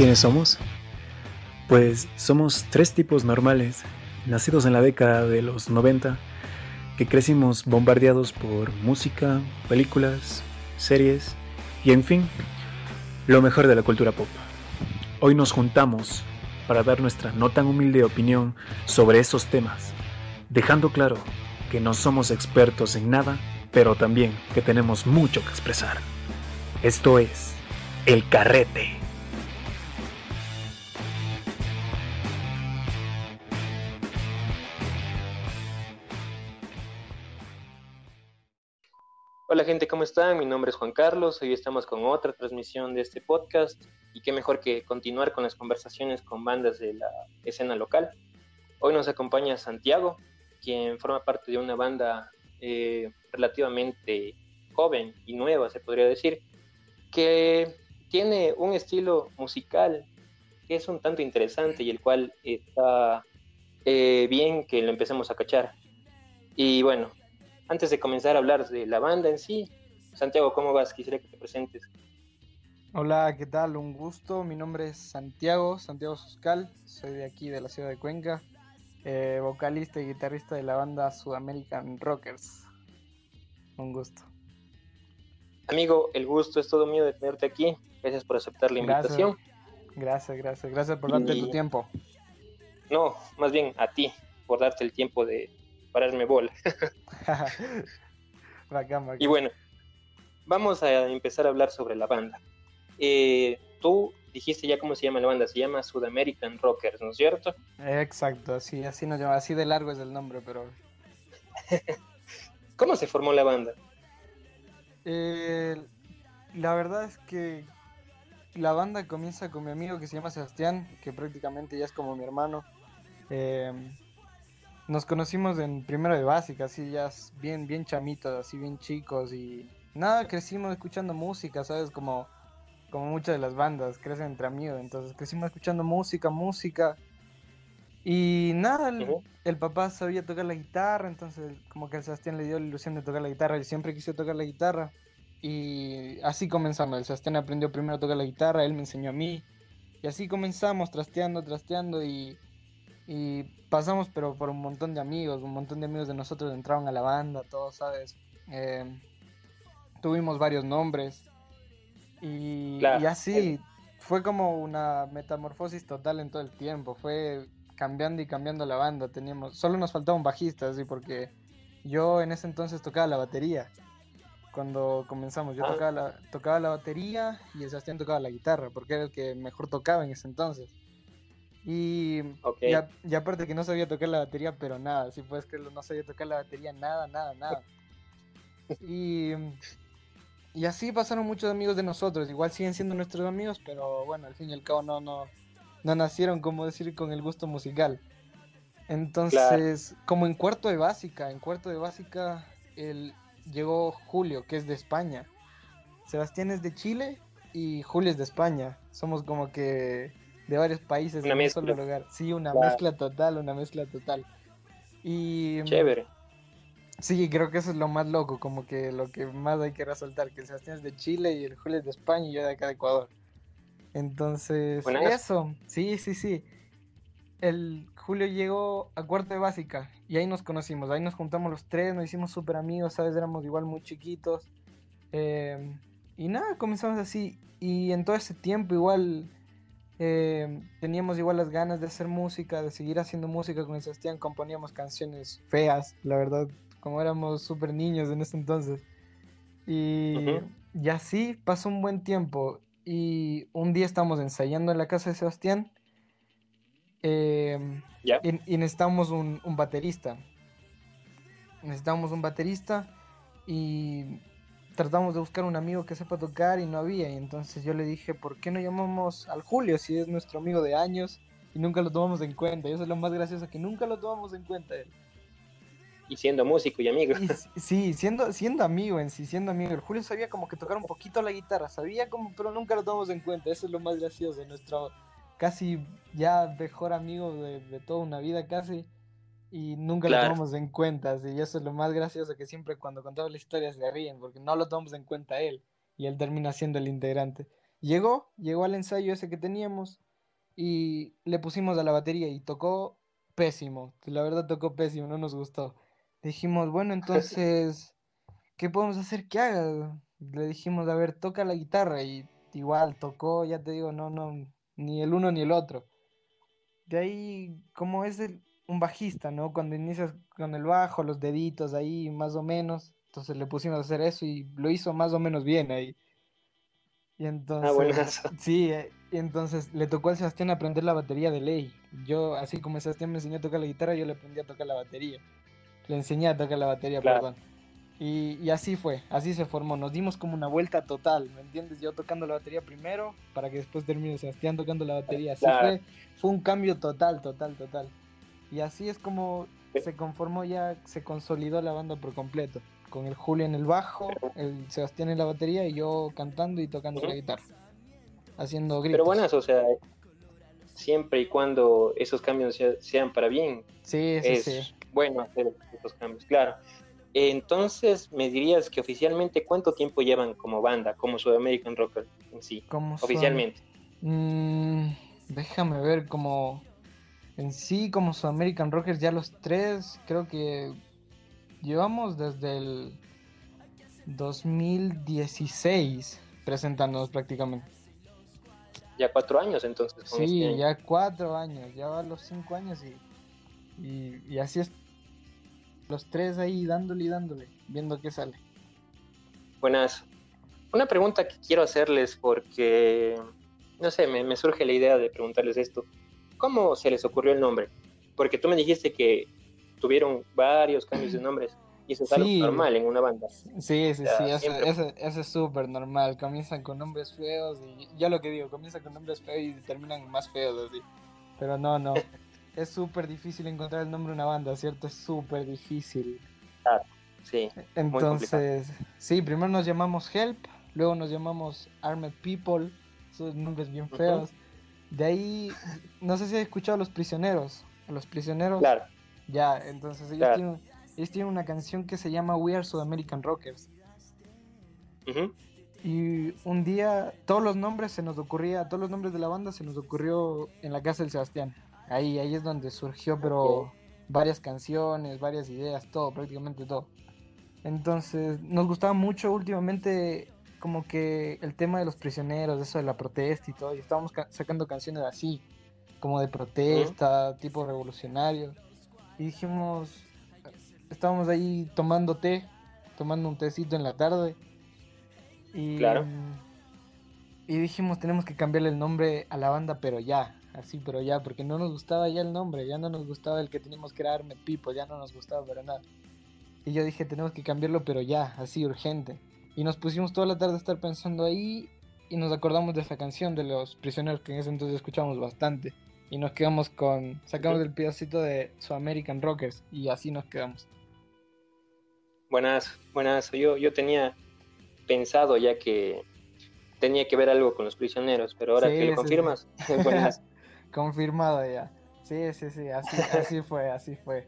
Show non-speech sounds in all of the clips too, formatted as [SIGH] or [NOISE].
¿Quiénes somos? Pues somos tres tipos normales, nacidos en la década de los 90, que crecimos bombardeados por música, películas, series y en fin, lo mejor de la cultura pop. Hoy nos juntamos para dar nuestra no tan humilde opinión sobre esos temas, dejando claro que no somos expertos en nada, pero también que tenemos mucho que expresar. Esto es El Carrete. Hola gente, ¿cómo están? Mi nombre es Juan Carlos, hoy estamos con otra transmisión de este podcast y qué mejor que continuar con las conversaciones con bandas de la escena local. Hoy nos acompaña Santiago, quien forma parte de una banda eh, relativamente joven y nueva, se podría decir, que tiene un estilo musical que es un tanto interesante y el cual está eh, bien que lo empecemos a cachar. Y bueno, antes de comenzar a hablar de la banda en sí, Santiago, ¿cómo vas? Quisiera que te presentes. Hola, ¿qué tal? Un gusto. Mi nombre es Santiago, Santiago Suscal. Soy de aquí, de la ciudad de Cuenca. Eh, vocalista y guitarrista de la banda Sudamerican Rockers. Un gusto. Amigo, el gusto es todo mío de tenerte aquí. Gracias por aceptar la invitación. Gracias, gracias, gracias por darte tu tiempo. No, más bien a ti, por darte el tiempo de, pararme bola. [LAUGHS] [LAUGHS] Y bueno, vamos a empezar a hablar sobre la banda. Eh, tú dijiste ya cómo se llama la banda, se llama Sud American Rockers, ¿no es cierto? Exacto, así, así nos llama, así de largo es el nombre, pero... [LAUGHS] ¿Cómo se formó la banda? Eh, la verdad es que la banda comienza con mi amigo que se llama Sebastián, que prácticamente ya es como mi hermano. Eh, nos conocimos en primero de básica, así ya bien, bien chamitos, así bien chicos y nada, crecimos escuchando música, ¿sabes? Como, como muchas de las bandas crecen entre amigos, entonces crecimos escuchando música, música y nada, el, papá sabía tocar la guitarra, entonces como que a Sebastián le dio la ilusión de tocar la guitarra, y siempre quiso tocar la guitarra y así comenzamos, el Sebastián aprendió primero a tocar la guitarra, él me enseñó a mí y así comenzamos trasteando, trasteando y y pasamos, pero por un montón de amigos, un montón de amigos de nosotros entraron a la banda, todos, ¿sabes? Eh, tuvimos varios nombres. Y, así fue como una metamorfosis total en todo el tiempo. Fue cambiando y cambiando la banda. Teníamos, solo nos faltaba un bajista, así, porque yo en ese entonces tocaba la batería. Cuando comenzamos, yo ah. tocaba, la, tocaba la batería y el Sebastián tocaba la guitarra, porque era el que mejor tocaba en ese entonces. Y, y, aparte que no sabía tocar la batería, pero nada, si puedes creerlo, no sabía tocar la batería, nada, nada, nada. Y, y así pasaron muchos amigos de nosotros, igual siguen siendo nuestros amigos, pero bueno, al fin y al cabo no, no, no nacieron, como decir, con el gusto musical. Entonces, como en cuarto de básica, en cuarto de básica el, llegó Julio, que es de España. Sebastián es de Chile y Julio es de España. Somos como que de varios países en un solo lugar. Sí, una mezcla total, una mezcla total. Y. Chévere. Sí, creo que eso es lo más loco, como que lo que más hay que resaltar, que el Sebastián es de Chile y el Julio es de España y yo de acá de Ecuador. Entonces, eso, sí, sí, sí. El Julio llegó a cuarto de básica y ahí nos conocimos, ahí nos juntamos los tres, nos hicimos súper amigos, ¿sabes? Éramos igual muy chiquitos. Eh, y nada, comenzamos así. Y en todo ese tiempo igual eh, teníamos igual las ganas de hacer música, de seguir haciendo música con Sebastián, componíamos canciones feas, la verdad, como éramos súper niños en ese entonces. Y, así pasó un buen tiempo. Y un día estábamos ensayando en la casa de Sebastián em, y, necesitábamos un, un baterista. Necesitábamos un baterista y tratamos de buscar un amigo que sepa tocar y no había. Y entonces yo le dije, ¿por qué no llamamos al Julio si es nuestro amigo de años y nunca lo tomamos en cuenta? Y eso es lo más gracioso, que nunca lo tomamos en cuenta él. Y siendo músico y amigo. sí, siendo, siendo amigo en sí, siendo amigo. El Julio sabía como que tocar un poquito la guitarra, sabía como, pero nunca lo tomamos en cuenta. Eso es lo más gracioso. Nuestro casi ya mejor amigo de, de toda una vida casi y nunca lo tomamos en cuenta. Y eso es lo más gracioso que siempre cuando contamos la historia se ríen porque no lo tomamos en cuenta él y él termina siendo el integrante. llegó, llegó al ensayo ese que teníamos y le pusimos a la batería y tocó pésimo. La verdad tocó pésimo, no nos gustó. Dijimos, bueno, [LAUGHS] entonces, ¿qué podemos hacer que haga? Le dijimos, a ver, toca la guitarra y igual tocó, ya te digo, no, no, ni el uno ni el otro. De ahí, como es un bajista, ¿no? Cuando inicias con el bajo, los deditos ahí, más o menos. Entonces le pusimos a hacer eso y lo hizo más o menos bien ahí. Y entonces, ah, [LAUGHS] sí, eh, y entonces le tocó a Sebastián aprender la batería de ley. Yo, así como Sebastián me enseñó a tocar la guitarra, yo le aprendí a tocar la batería. Le enseñé a tocar la batería, perdón. Y, así fue, así se formó. Nos dimos como una vuelta total, ¿me entiendes? Yo tocando la batería primero, para que después termine Sebastián tocando la batería. Así fue, fue un cambio total, total, total. Y así es como se conformó ya, se consolidó la banda por completo. Con el Julio en el bajo, el Sebastián en la batería y yo cantando y tocando la guitarra. Haciendo gritos. Pero buenas, o sea, siempre y cuando esos cambios sean para bien. Sí, sí, es bueno hacer esos cambios, claro. Entonces, ¿me dirías que oficialmente cuánto tiempo llevan como banda, como su American Rocker en sí? oficialmente. Mm, déjame ver, como en sí, como su American Rockers, ya los tres, creo que llevamos desde el 2016 presentándonos prácticamente. Ya cuatro años entonces. sí, este ya cuatro años, ya van los cinco años y, y, y así es los tres ahí dándole y dándole, viendo qué sale. Buenas. Una pregunta que quiero hacerles porque, no sé, me, surge la idea de preguntarles esto. ¿Cómo se les ocurrió el nombre? Porque tú me dijiste que tuvieron varios cambios de [CLEARS THROAT] nombres. Y eso es algo normal en una banda. Sí, sí, sí, eso, es súper normal. Comienzan con nombres feos y ya lo que digo, comienzan con nombres feos y terminan más feos así. Pero no, no. [LAUGHS] es súper difícil encontrar el nombre de una banda, ¿cierto? Es súper difícil. Claro, sí. Entonces, sí, primero nos llamamos Help, luego nos llamamos Armed People, esos nombres bien feos. De ahí, no sé si has escuchado a Los Prisioneros. A Los Prisioneros. Claro. Ya, entonces ellos, tienen, ellos tienen una canción que se llama We Are South American Rockers. Y un día todos los nombres se nos ocurría, todos los nombres de la banda se nos ocurrió en la casa del Sebastián. Ahí, ahí es donde surgió, pero varias canciones, varias ideas, todo, prácticamente todo. Entonces, nos gustaba mucho últimamente como que el tema de los prisioneros, eso de la protesta y todo, y estábamos sacando canciones así, como de protesta, tipo revolucionario. Y dijimos, estábamos ahí tomando té, tomando un tecito en la tarde. Y, claro. y dijimos, tenemos que cambiarle el nombre a la banda, pero ya, así, pero ya, porque no nos gustaba ya el nombre, ya no nos gustaba el que teníamos que darme Pipo, ya no nos gustaba para nada. Y yo dije, tenemos que cambiarlo, pero ya, así, urgente. Y nos pusimos toda la tarde a estar pensando ahí y nos acordamos de esa canción de los prisioneros que en ese entonces escuchamos bastante. Y nos quedamos con, sacamos el pedacito de su American Rockers y así nos quedamos. Buenas, buenas. Yo, yo tenía pensado ya que tenía que ver algo con los prisioneros, pero ahora que lo confirmas, [LAUGHS] [LAUGHS] buenas. Confirmado ya. Sí, sí, sí, así, [LAUGHS] fue, así fue.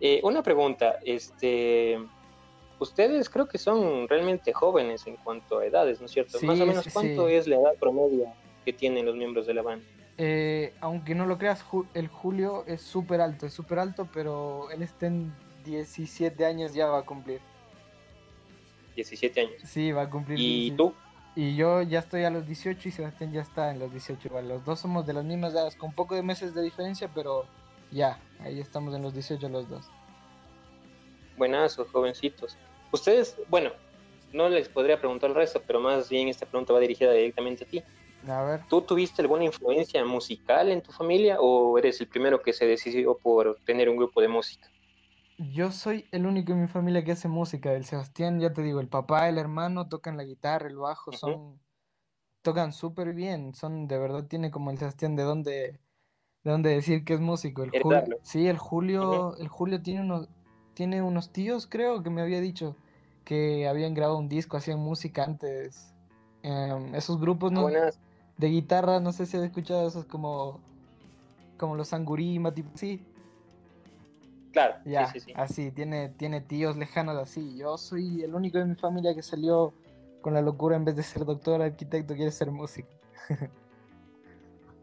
Eh, una pregunta, este, ustedes creo que son realmente jóvenes en cuanto a edades, ¿no es cierto? Más o menos, ¿cuánto es la edad promedio que tienen los miembros de la banda? Eh, aunque no lo creas, el Julio es súper alto, es súper alto, pero él está en 17 años ya va a cumplir. 17 años. Sí, va a cumplir. ¿Y tú? Y yo ya estoy a los 18 y Sebastián ya está en los 18. los dos somos de las mismas edades, con poco de meses de diferencia, pero ya, ahí estamos en los 18 los dos. Buenazos, jovencitos. Ustedes, bueno, no les podría preguntar el resto, pero más bien esta pregunta va dirigida directamente a ti. A ver. ¿Tú tuviste alguna influencia musical en tu familia o eres el primero que se decidió por tener un grupo de música? Yo soy el único en mi familia que hace música. El Sebastián, ya te digo, el papá, el hermano tocan la guitarra, el bajo, son tocan súper bien. Son de verdad tiene como el Sebastián de dónde de dónde decir que es músico. El Julio, sí, el Julio, el Julio tiene unos tiene unos tíos, creo que me había dicho que habían grabado un disco, hacían música antes. Em, esos grupos no de guitarra, no sé si has escuchado esos como como los Angurima, tipo sí, Claro, ya, así, tiene, tiene tíos lejanos así. Yo soy el único de mi familia que salió con la locura, en vez de ser doctor, arquitecto, quiere ser músico. [LAUGHS]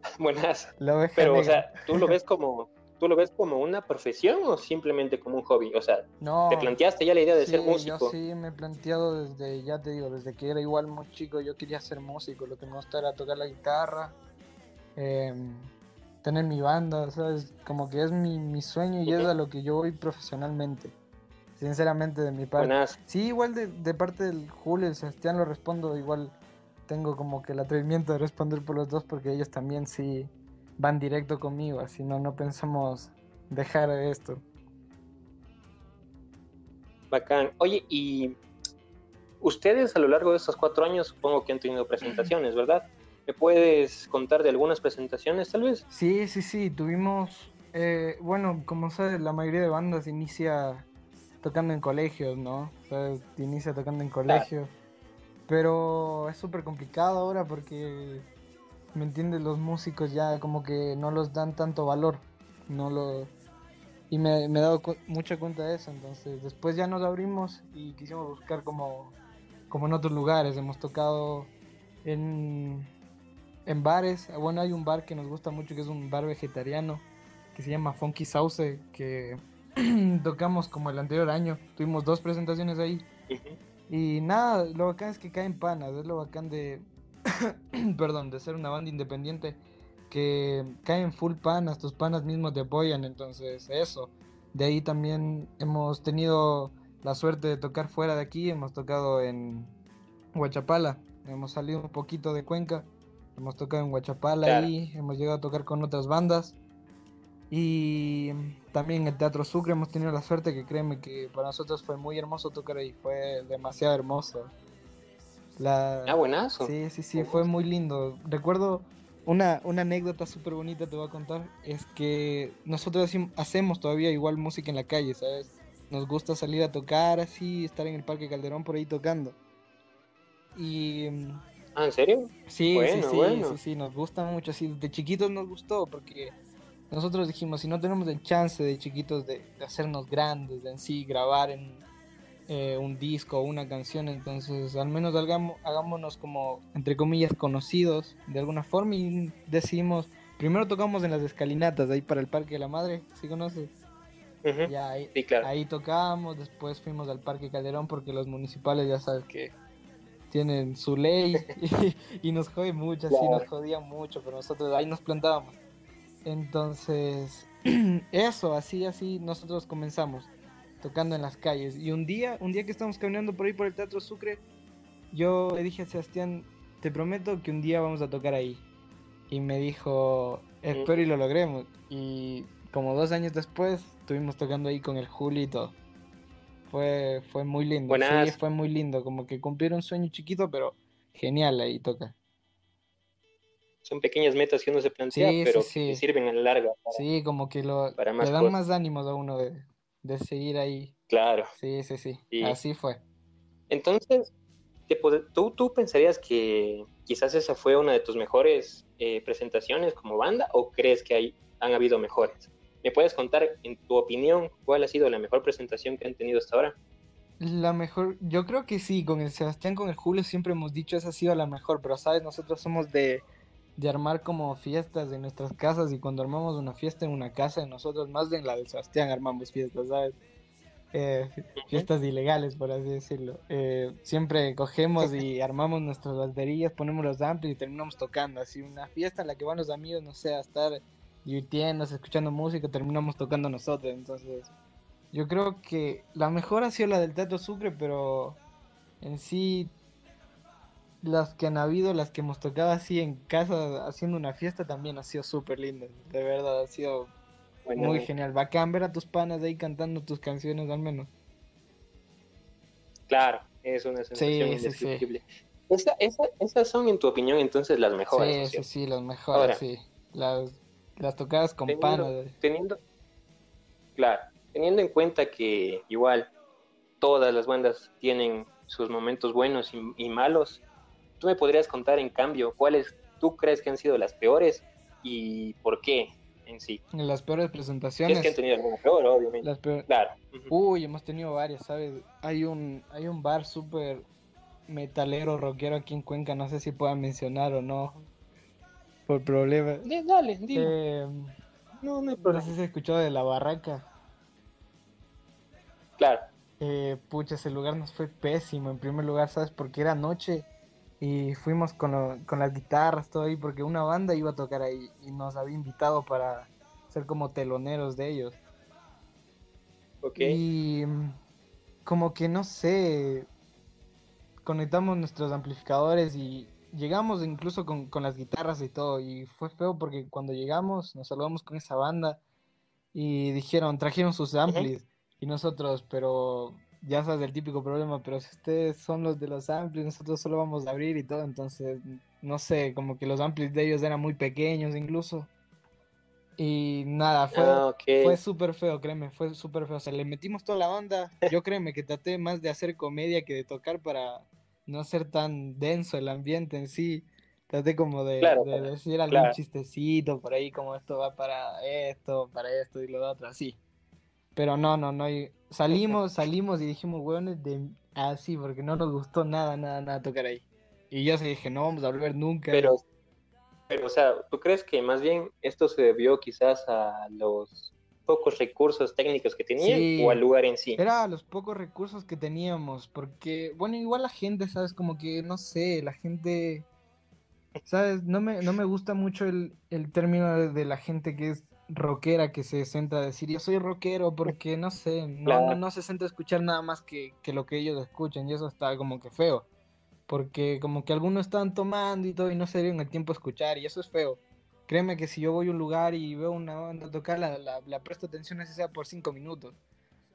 [LAUGHS] Buenas. Pero, o sea, ¿tú lo ves [LAUGHS] como, tú lo ves como una profesión o simplemente como un hobby? O sea, no, ¿te planteaste ya la idea de ser músico? Yo sí me he planteado desde, ya te digo, desde que era igual muy chico, yo quería ser músico. Lo que me gusta era tocar la guitarra, em, tener mi banda, ¿sabes? Como que es mi, mi sueño y es a lo que yo voy profesionalmente. Sinceramente, de mi parte. Buenas. Sí, igual de, de parte del Julio y el Sebastián lo respondo, igual tengo como que el atrevimiento de responder por los dos porque ellos también sí van directo conmigo, así no, no pensamos dejar esto. Bacán. Oye, y ustedes a lo largo de estos cuatro años supongo que han tenido presentaciones, ¿verdad? ¿Me puedes contar de algunas presentaciones tal vez? Sí, sí, sí, tuvimos, eh, bueno, como sabes, la mayoría de bandas inicia tocando en colegios, ¿no? O sea, inicia tocando en colegios, pero es súper complicado ahora porque, ¿me entiendes? Los músicos ya como que no los dan tanto valor, no lo... Y me, me he dado cu- mucha cuenta de eso, entonces después ya nos abrimos y quisimos buscar como, como en otros lugares, hemos tocado en, en bares. Bueno, hay un bar que nos gusta mucho, que es un bar vegetariano, que se llama Funky Sauce, que [CLEARS THROAT] tocamos como el anterior año. Tuvimos dos presentaciones ahí. Y nada, lo bacán es que caen panas, es lo bacán de, [COUGHS] perdón, de ser una banda independiente, que caen full panas, tus panas mismos te apoyan, entonces eso. De ahí también hemos tenido la suerte de tocar fuera de aquí, hemos tocado en Huachapala, hemos salido un poquito de Cuenca, hemos tocado en Huachapala Claro. y hemos llegado a tocar con otras bandas. Y también en el Teatro Sucre hemos tenido la suerte que créeme que para nosotros fue muy hermoso tocar ahí, fue demasiado hermoso. La... Ah, buenazo. Sí, sí, sí, fue muy lindo. Recuerdo una, una anécdota súper bonita, te voy a contar, es que nosotros hacemos todavía igual música en la calle, ¿sabes? Nos gusta salir a tocar así, estar en el Parque Calderón por ahí tocando. Y Ah, ¿en serio? sí, Bueno, sí, sí, bueno. sí, sí, nos gusta mucho, así, de chiquitos nos gustó, porque nosotros dijimos, si no tenemos el chance de chiquitos de, de hacernos grandes, de en sí grabar en eh, un disco o una canción, entonces al menos hagamos, hagámonos como, entre comillas, conocidos de alguna forma y decidimos, primero tocamos en las escalinatas, ahí para el Parque de la Madre, ¿sí conoces? Ya ahí, Sí, claro. ahí tocábamos, después fuimos al Parque Calderón porque los municipales ya sabes que tienen su ley [LAUGHS] y, y nos jode mucho, así Claro. nos jodían mucho, pero nosotros ahí nos plantábamos. Entonces, [CLEARS THROAT] eso, así, así nosotros comenzamos tocando en las calles. Y un día, un día que estábamos caminando por ahí por el Teatro Sucre, yo le dije a Sebastián, te prometo que un día vamos a tocar ahí. Y me dijo, espero y lo logremos. Y como dos años después, estuvimos tocando ahí con el Juli y todo. Fue, fue muy lindo. Sí, Buenas. fue muy lindo. Como que cumplir un sueño chiquito, pero genial ahí toca. Son pequeñas metas que uno se plantea, Sí, pero sí, sí. que sirven a la larga. para- Sí, como que lo, para más le dan cosas. más ánimos a uno de, de seguir ahí. Claro. Sí, sí, sí. Sí. Así fue. Entonces, te ¿tú, ¿tú pensarías que quizás esa fue una de tus mejores eh, presentaciones como banda o crees que hay, han habido mejores? ¿Me puedes contar, en tu opinión, cuál ha sido la mejor presentación que han tenido hasta ahora? La mejor, yo creo que sí, con el Sebastián, con el Julio siempre hemos dicho esa ha sido la mejor, pero sabes, nosotros somos de, de armar como fiestas en nuestras casas y cuando armamos una fiesta en una casa de nosotros, más de en la del Sebastián armamos fiestas, ¿sabes? Eh, fiestas ilegales, por así decirlo. Eh, siempre cogemos y [LAUGHS] armamos nuestras baterías, ponemos los amplis y terminamos tocando, así una fiesta en la que van los amigos, no sé, a estar divirtiéndose, escuchando música, terminamos tocando nosotros, entonces... Yo creo que la mejor ha sido la del Teatro Sucre, pero en sí las que han habido, las que hemos tocado así en casa haciendo una fiesta también ha sido súper lindas. De verdad, ha sido Bueno, muy genial. Bacán ver a tus panas ahí cantando tus canciones al menos. Claro, es una sensación Sí, sí, sí. indescriptible. Esa- esa- esas son, en tu opinión, entonces las mejores. ¿no es Sí, sí, sí, las mejores, Ahora. sí. Las, las tocadas con Teniendo- panas. teniendo, claro, teniendo en cuenta que igual todas las bandas tienen sus momentos buenos y, y malos, tú me podrías contar en cambio cuáles tú crees que han sido las peores y por qué en sí. Las peores Si es presentaciones. que han tenido alguna peor, obviamente. Las peores. Claro. Uy, hemos tenido varias, ¿sabes? Hay un, hay un bar súper metalero, rockero aquí en Cuenca, no sé si puedan mencionar o no, por problemas. dale, dile. Eh, no, no, no sé si escuchado de La Barraca. Claro. Eh, pucha, ese lugar nos fue pésimo. En primer lugar, ¿sabes? Porque era noche y fuimos con, con las guitarras, todo ahí, porque una banda iba a tocar ahí y nos había invitado para ser como teloneros de ellos. Ok. Y mm, como que no sé, conectamos nuestros amplificadores y llegamos incluso con, con, las guitarras y todo. Y fue feo porque cuando llegamos nos saludamos con esa banda y dijeron, trajeron sus amplis. Y nosotros, pero ya sabes el típico problema, pero si ustedes son los de los amplis, nosotros solo vamos a abrir y todo. Entonces, no sé, como que los amplis de ellos eran muy pequeños incluso. Y nada, fue, Ah, fue súper feo, créeme, fue súper feo. O sea, le metimos toda la onda. Yo créeme que traté más de hacer comedia que de tocar para no ser tan denso el ambiente en sí. Traté como de, Claro, de claro, decir algún claro. chistecito por ahí, como esto va para esto, para esto y lo otro, así. Pero no, no, no. Salimos, salimos y dijimos, hueones, de así, porque no nos gustó nada, nada, nada tocar ahí. Y yo sí dije, no vamos a volver nunca. Pero, pero, o sea, ¿tú crees que más bien esto se debió quizás a los pocos recursos técnicos que tenían Sí. o al lugar en sí? Era los pocos recursos que teníamos, porque, bueno, igual la gente, ¿sabes? Como que, no sé, la gente, ¿sabes? No me, no me gusta mucho el, el término de, de la gente que es rockera, que se centra a decir, yo soy rockero, porque, no sé, [LAUGHS] no, Claro. no, se centra a escuchar nada más que, que lo que ellos escuchan, y eso está como que feo, porque como que algunos están tomando y todo, y no se dieron el tiempo a escuchar, y eso es feo. Créeme que si yo voy a un lugar y veo una banda tocar, la, la, la presto atención así sea por cinco minutos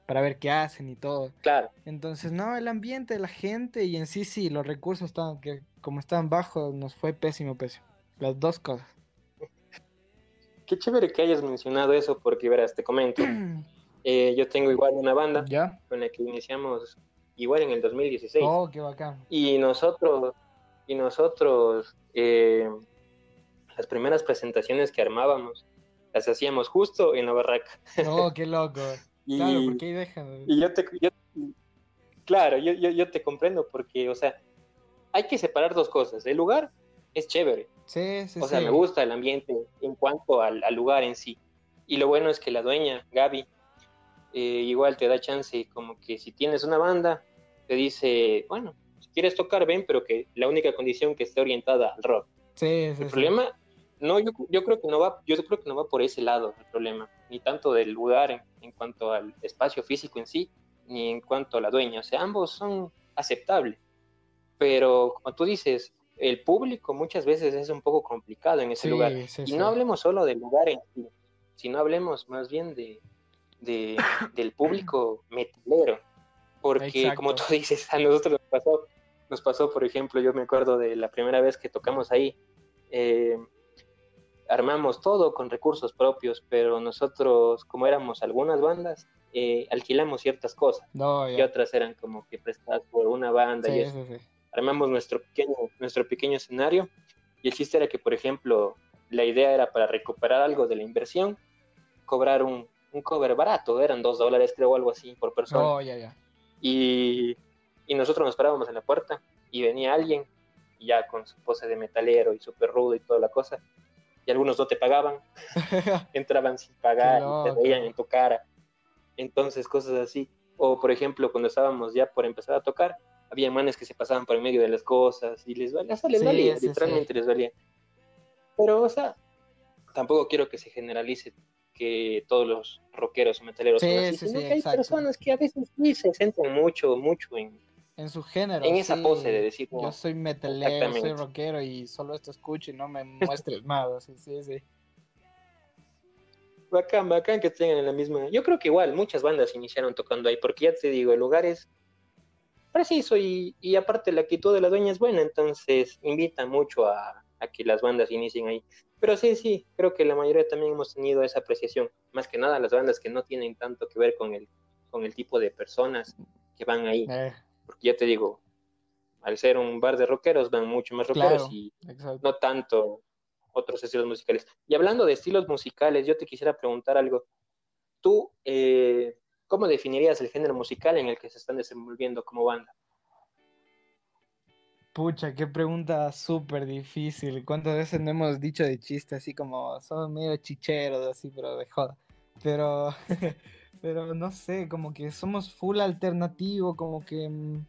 para ver qué hacen y todo. Claro, Entonces, no, el ambiente, la gente y en sí, sí, los recursos estaban, que como estaban bajos, nos fue pésimo, pésimo. Las dos cosas. Qué chévere que hayas mencionado eso porque, verás, te comento, [CLEARS THROAT] eh, yo tengo igual una banda ¿Ya? con la que iniciamos igual en el 2016 Oh, qué bacán. y nosotros, y nosotros, eh, las primeras presentaciones que armábamos, las hacíamos justo en la barraca. Oh, [LAUGHS] qué loco. Y, Claro, porque ahí dejan. y yo te, yo- claro, yo, yo, yo te comprendo porque, o sea, hay que separar dos cosas. El lugar es chévere, Sí, sí, o sea, sí. me gusta el ambiente en cuanto al, al lugar en sí. Y lo bueno es que la dueña, Gaby, eh, igual te da chance, como que si tienes una banda, te dice, bueno, si quieres tocar, ven, pero que la única condición que esté orientada al rock. Sí, El problema, no, yo, yo creo que no va, yo creo que no va por ese lado el problema, ni tanto del lugar en, en cuanto al espacio físico en sí, ni en cuanto a la dueña. O sea, ambos son aceptables. Pero como tú dices, el público muchas veces es un poco complicado en ese Sí, lugar. sí, Y no hablemos solo del lugar en sí, sino hablemos más bien de, de- [COUGHS] del público metalero. Porque Exacto. como tú dices, a nosotros nos pasó, nos pasó, por ejemplo, yo me acuerdo de la primera vez que tocamos ahí, eh, armamos todo con recursos propios, pero nosotros, como éramos algunas bandas, eh, alquilamos ciertas cosas No, y otras eran como que prestadas por una banda y eso. Armamos nuestro pequeño, nuestro pequeño escenario y el chiste era que, por ejemplo, la idea era para recuperar algo de la inversión, cobrar un, un cover barato, eran dos dólares creo o algo así por persona. Ya. Y, y nosotros nos parábamos en la puerta y venía alguien y ya con su pose de metalero y súper rudo y toda la cosa. Y algunos no te pagaban, [LAUGHS] entraban sin pagar y te veían en tu cara. Entonces, cosas así. O, por ejemplo, cuando estábamos ya por empezar a tocar, había manes que se pasaban por en medio de las cosas y les valía, o sea, les Sí, valía, sí, literalmente les valía. Pero, o sea, tampoco quiero que se generalice que todos los rockeros o metaleros Sí, son así, sí, sino sí, que hay exacto. personas que a veces sí se centran mucho, mucho en, En su género. en esa sí. pose de decir, Yo no, soy metalero, soy rockero y solo esto escucho y no me [LAUGHS] muestres más. Sí, sí, sí. Bacán, bacán que estén en la misma. Yo creo que igual muchas bandas iniciaron tocando ahí, porque ya te digo, el lugar es preciso y, y aparte la actitud de la dueña es buena, entonces invita mucho a, a que las bandas inicien ahí. Pero sí, sí, creo que la mayoría también hemos tenido esa apreciación. Más que nada las bandas que no tienen tanto que ver con el, con el tipo de personas que van ahí. Eh, Porque ya te digo, al ser un bar de rockeros van mucho más rockeros Claro. y exacto. no tanto otros estilos musicales. Y hablando de estilos musicales, yo te quisiera preguntar algo. ¿Tú eh, cómo definirías el género musical en el que se están desenvolviendo como banda? Pucha, qué pregunta súper difícil. ¿Cuántas veces no hemos dicho de chiste así como somos medio chicheros, así, pero de joda? Pero, [LAUGHS] pero no sé, como que somos full alternativo, como que... mm,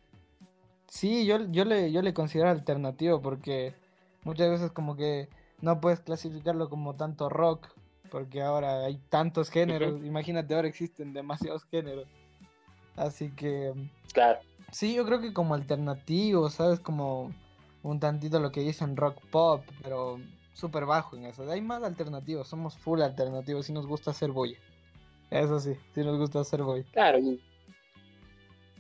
Sí, yo, yo le, yo le considero alternativo porque muchas veces como que no puedes clasificarlo como tanto rock, porque ahora hay tantos géneros. Imagínate, ahora existen demasiados géneros. Así que... Claro, Sí, yo creo que como alternativo, ¿sabes? Como un tantito lo que dicen rock pop, pero súper bajo en eso. Hay más alternativos, somos full alternativos, si nos gusta hacer bulla. Eso sí, sí nos gusta hacer bulla. claro. y-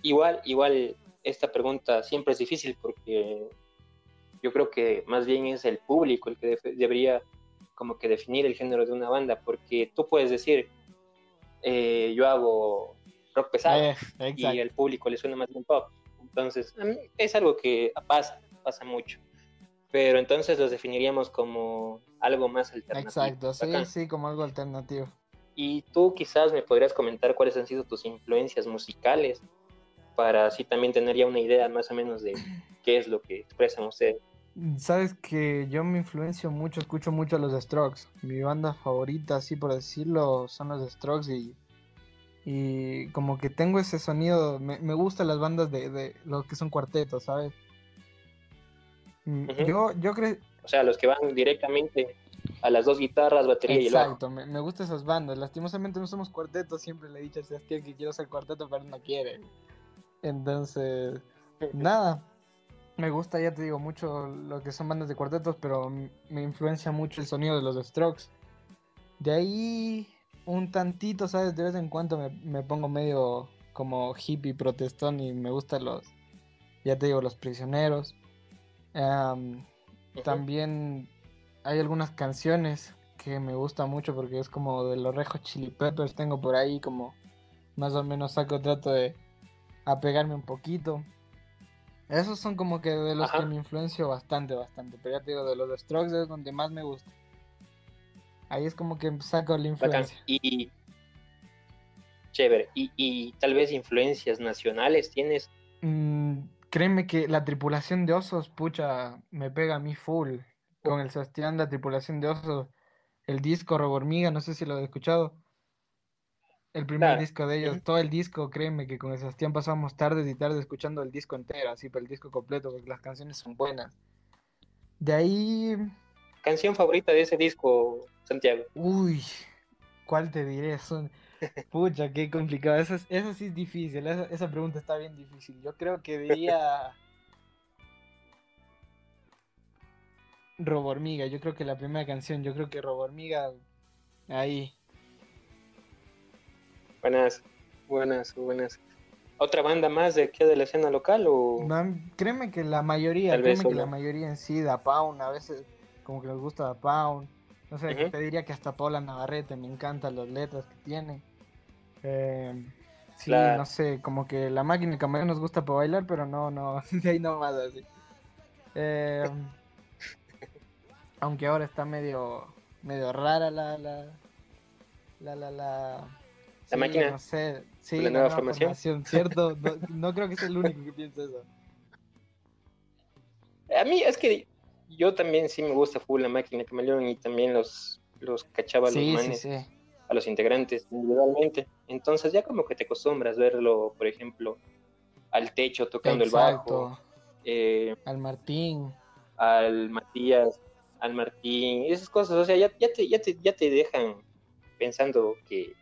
Igual, igual esta pregunta siempre es difícil porque yo creo que más bien es el público el que debería como que definir el género de una banda, porque tú puedes decir, eh, yo hago rock pesado Eh, y al público le suena más bien pop. Entonces, es algo que pasa, pasa mucho. Pero entonces los definiríamos como algo más alternativo. Exacto, sí, Bacán. sí, como algo alternativo. Y tú quizás me podrías comentar cuáles han sido tus influencias musicales para así también tener ya una idea más o menos de qué es lo que expresan ustedes. Sabes que yo me influencio mucho, escucho mucho a los Strokes. Mi banda favorita, así por decirlo, son los Strokes y, y como que tengo ese sonido, me, me gustan las bandas de, de los que son cuartetos, ¿sabes? Mm. Yo, yo creo, O sea, los que van directamente a las dos guitarras, batería y el bajo. exacto, me, me gustan esas bandas. Lastimosamente no somos cuartetos, siempre le he dicho a Sebastián que quiero ser cuarteto, pero no quiere. Entonces, [LAUGHS] nada, me gusta, ya te digo, mucho lo que son bandas de cuartetos, pero me influencia mucho el sonido de los Strokes. De ahí, un tantito, ¿sabes? De vez en cuando me, me pongo medio como hippie protestón y me gustan los, ya te digo, los prisioneros. Ujú. también hay algunas canciones que me gustan mucho porque es como de los Rejos Chili Peppers. Tengo por ahí como más o menos saco, trato de apegarme un poquito. Esos son como que de los Ajá. que me influencio bastante, bastante. Pero ya te digo, de los Strokes es donde más me gusta. Ahí es como que saco la Bacán. influencia. Y chévere. Y, y tal vez influencias nacionales tienes. Mm, créeme que la tripulación de osos, pucha, me pega a mí full. Con el Sebastián, la tripulación de osos, el disco Robo Hormiga, no sé si lo has escuchado. El primer Claro. disco de ellos, todo el disco, créeme que con Sebastián pasamos tardes y tardes escuchando el disco entero, así, pero el disco completo, porque las canciones son buenas. De ahí, ¿Canción favorita de ese disco, Santiago? uy, ¿cuál te diré? Son, [LAUGHS] pucha, qué complicado. Eso, es- eso sí es difícil, esa, esa pregunta está bien difícil. Yo creo que diría Robo Hormiga, yo creo que la primera canción, yo creo que Robo Hormiga, ahí. Buenas, buenas, buenas. ¿Otra banda más de aquí de la escena local o...? No, créeme que la mayoría, Tal vez créeme que la mayoría en sí, Da Pound, a veces como que nos gusta Da Pound. No sé, Ujú. te diría que hasta Paula Navarrete me encantan las letras que tiene. Eh, sí, no sé, como que la máquina y el camarón nos gusta para bailar, pero no, no, [LAUGHS] de ahí no más así. Eh, aunque ahora está medio, medio rara la, la, la, la, la, sí, máquina, no sé, sí, la nueva formación. ¿cierto? No, no creo que sea el único que piense eso. A mí es que yo también sí me gusta full la máquina camaleón y también los, los cachaba los sí, manes, sí. a los integrantes individualmente. Entonces ya como que te acostumbras verlo, por ejemplo, al techo tocando el bajo, eh, Al Martín. al Matías, al Martín, esas cosas, o sea, ya, ya, te, ya, te, ya te dejan pensando que,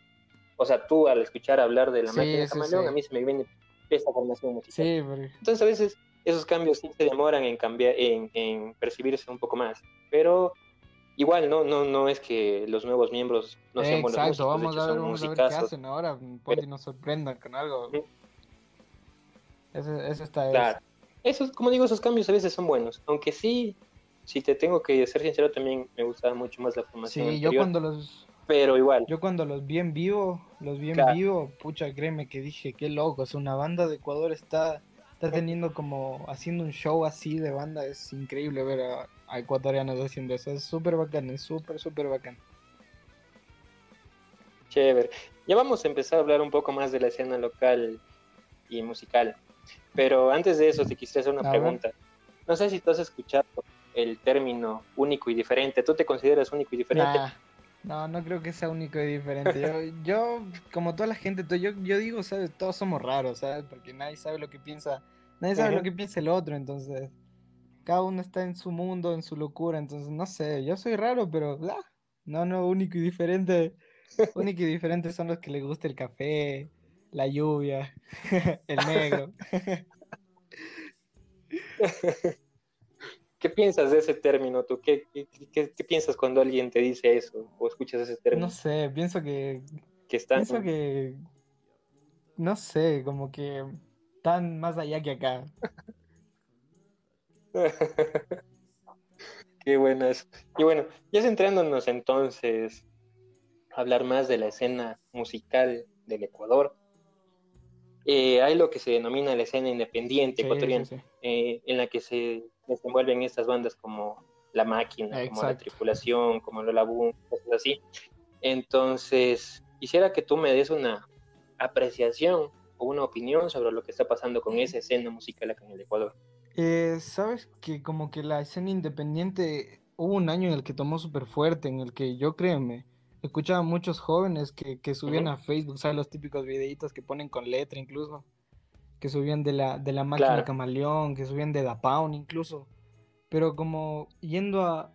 o sea, tú al escuchar hablar de la Sí, máquina sí, camaleón, sí. a mí se me viene esta formación musical. Sí, porque- Entonces a veces esos cambios sí se demoran en cambiar, en, en percibirse un poco más. Pero igual no, no, no es que los nuevos miembros no sean buenos músicos, vamos hecho a ver, vamos a ver qué hacen ahora. Ponte y nos sorprendan con algo. Eso, eso está es. Claro. Esos, como digo, esos cambios a veces son buenos. Aunque sí, si te tengo que ser sincero, también me gustaba mucho más la formación Sí, yo cuando los Pero igual, yo cuando los vi en vivo, los vi en Claro. vivo, pucha, créeme que dije, qué loco, es una banda de Ecuador está está teniendo como haciendo un show así de banda, es increíble ver a, a ecuatorianos haciendo eso, es súper bacán, es súper súper bacán. chévere. Ya vamos a empezar a hablar un poco más de la escena local y musical. Pero antes de eso, te quisiera hacer una A ver. pregunta. no sé si tú has escuchado el término único y diferente. ¿Tú te consideras único y diferente? No, no creo que sea único y diferente. Yo, [LAUGHS] como toda la gente, yo, yo digo, ¿sabes? Todos somos raros, ¿sabes? Porque nadie sabe lo que piensa, nadie sabe lo que piensa el otro, entonces cada uno está en su mundo, en su locura, entonces no sé, yo soy raro, pero no, no, único y diferente. [LAUGHS] único y diferente son los que les gusta el café, la lluvia, [LAUGHS] el negro. ¿Qué piensas de ese término tú? ¿Qué, qué, piensas cuando alguien te dice eso o escuchas ese término? No sé, pienso que... Que están... Pienso que... No sé, como que están más allá que acá. [LAUGHS] Qué bueno eso. Y bueno, ya centrándonos entonces a hablar más de la escena musical del Ecuador, eh, hay lo que se denomina la escena independiente ecuatoriana, eh, en la que se desenvuelven estas bandas como La Máquina, como La Tripulación, como Lola Boom, cosas así. Entonces, quisiera que tú me des una apreciación o una opinión sobre lo que está pasando con esa escena musical acá en el Ecuador. Eh, Sabes que como que la escena independiente hubo un año en el que tomó súper fuerte, en el que yo créeme, escuchaba muchos jóvenes que, que subían a Facebook, ¿sabes? Los típicos videitos que ponen con letra incluso, que subían de la, de la máquina camaleón, que subían de Da Pound incluso, pero como yendo a,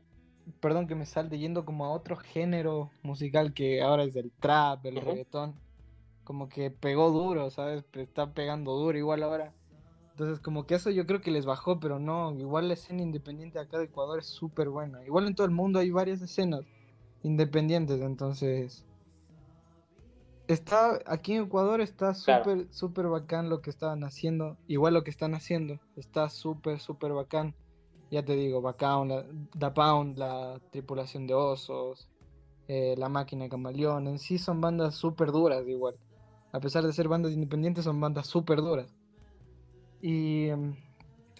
perdón que me salte, yendo como a otro género musical que ahora es el trap, el reggaetón, como que pegó duro, ¿sabes? Está pegando duro igual ahora. Entonces, como que eso yo creo que les bajó, pero no, igual la escena independiente acá de Ecuador es súper buena. Igual en todo el mundo hay varias escenas independientes, entonces está aquí en Ecuador está súper súper bacán lo que estaban haciendo, igual lo que están haciendo, está súper súper bacán. Ya te digo, bacán, la, Da Pound, la tripulación de osos, eh, la máquina de camaleón, en sí son bandas súper duras igual. A pesar de ser bandas independientes, son bandas súper duras. Y em,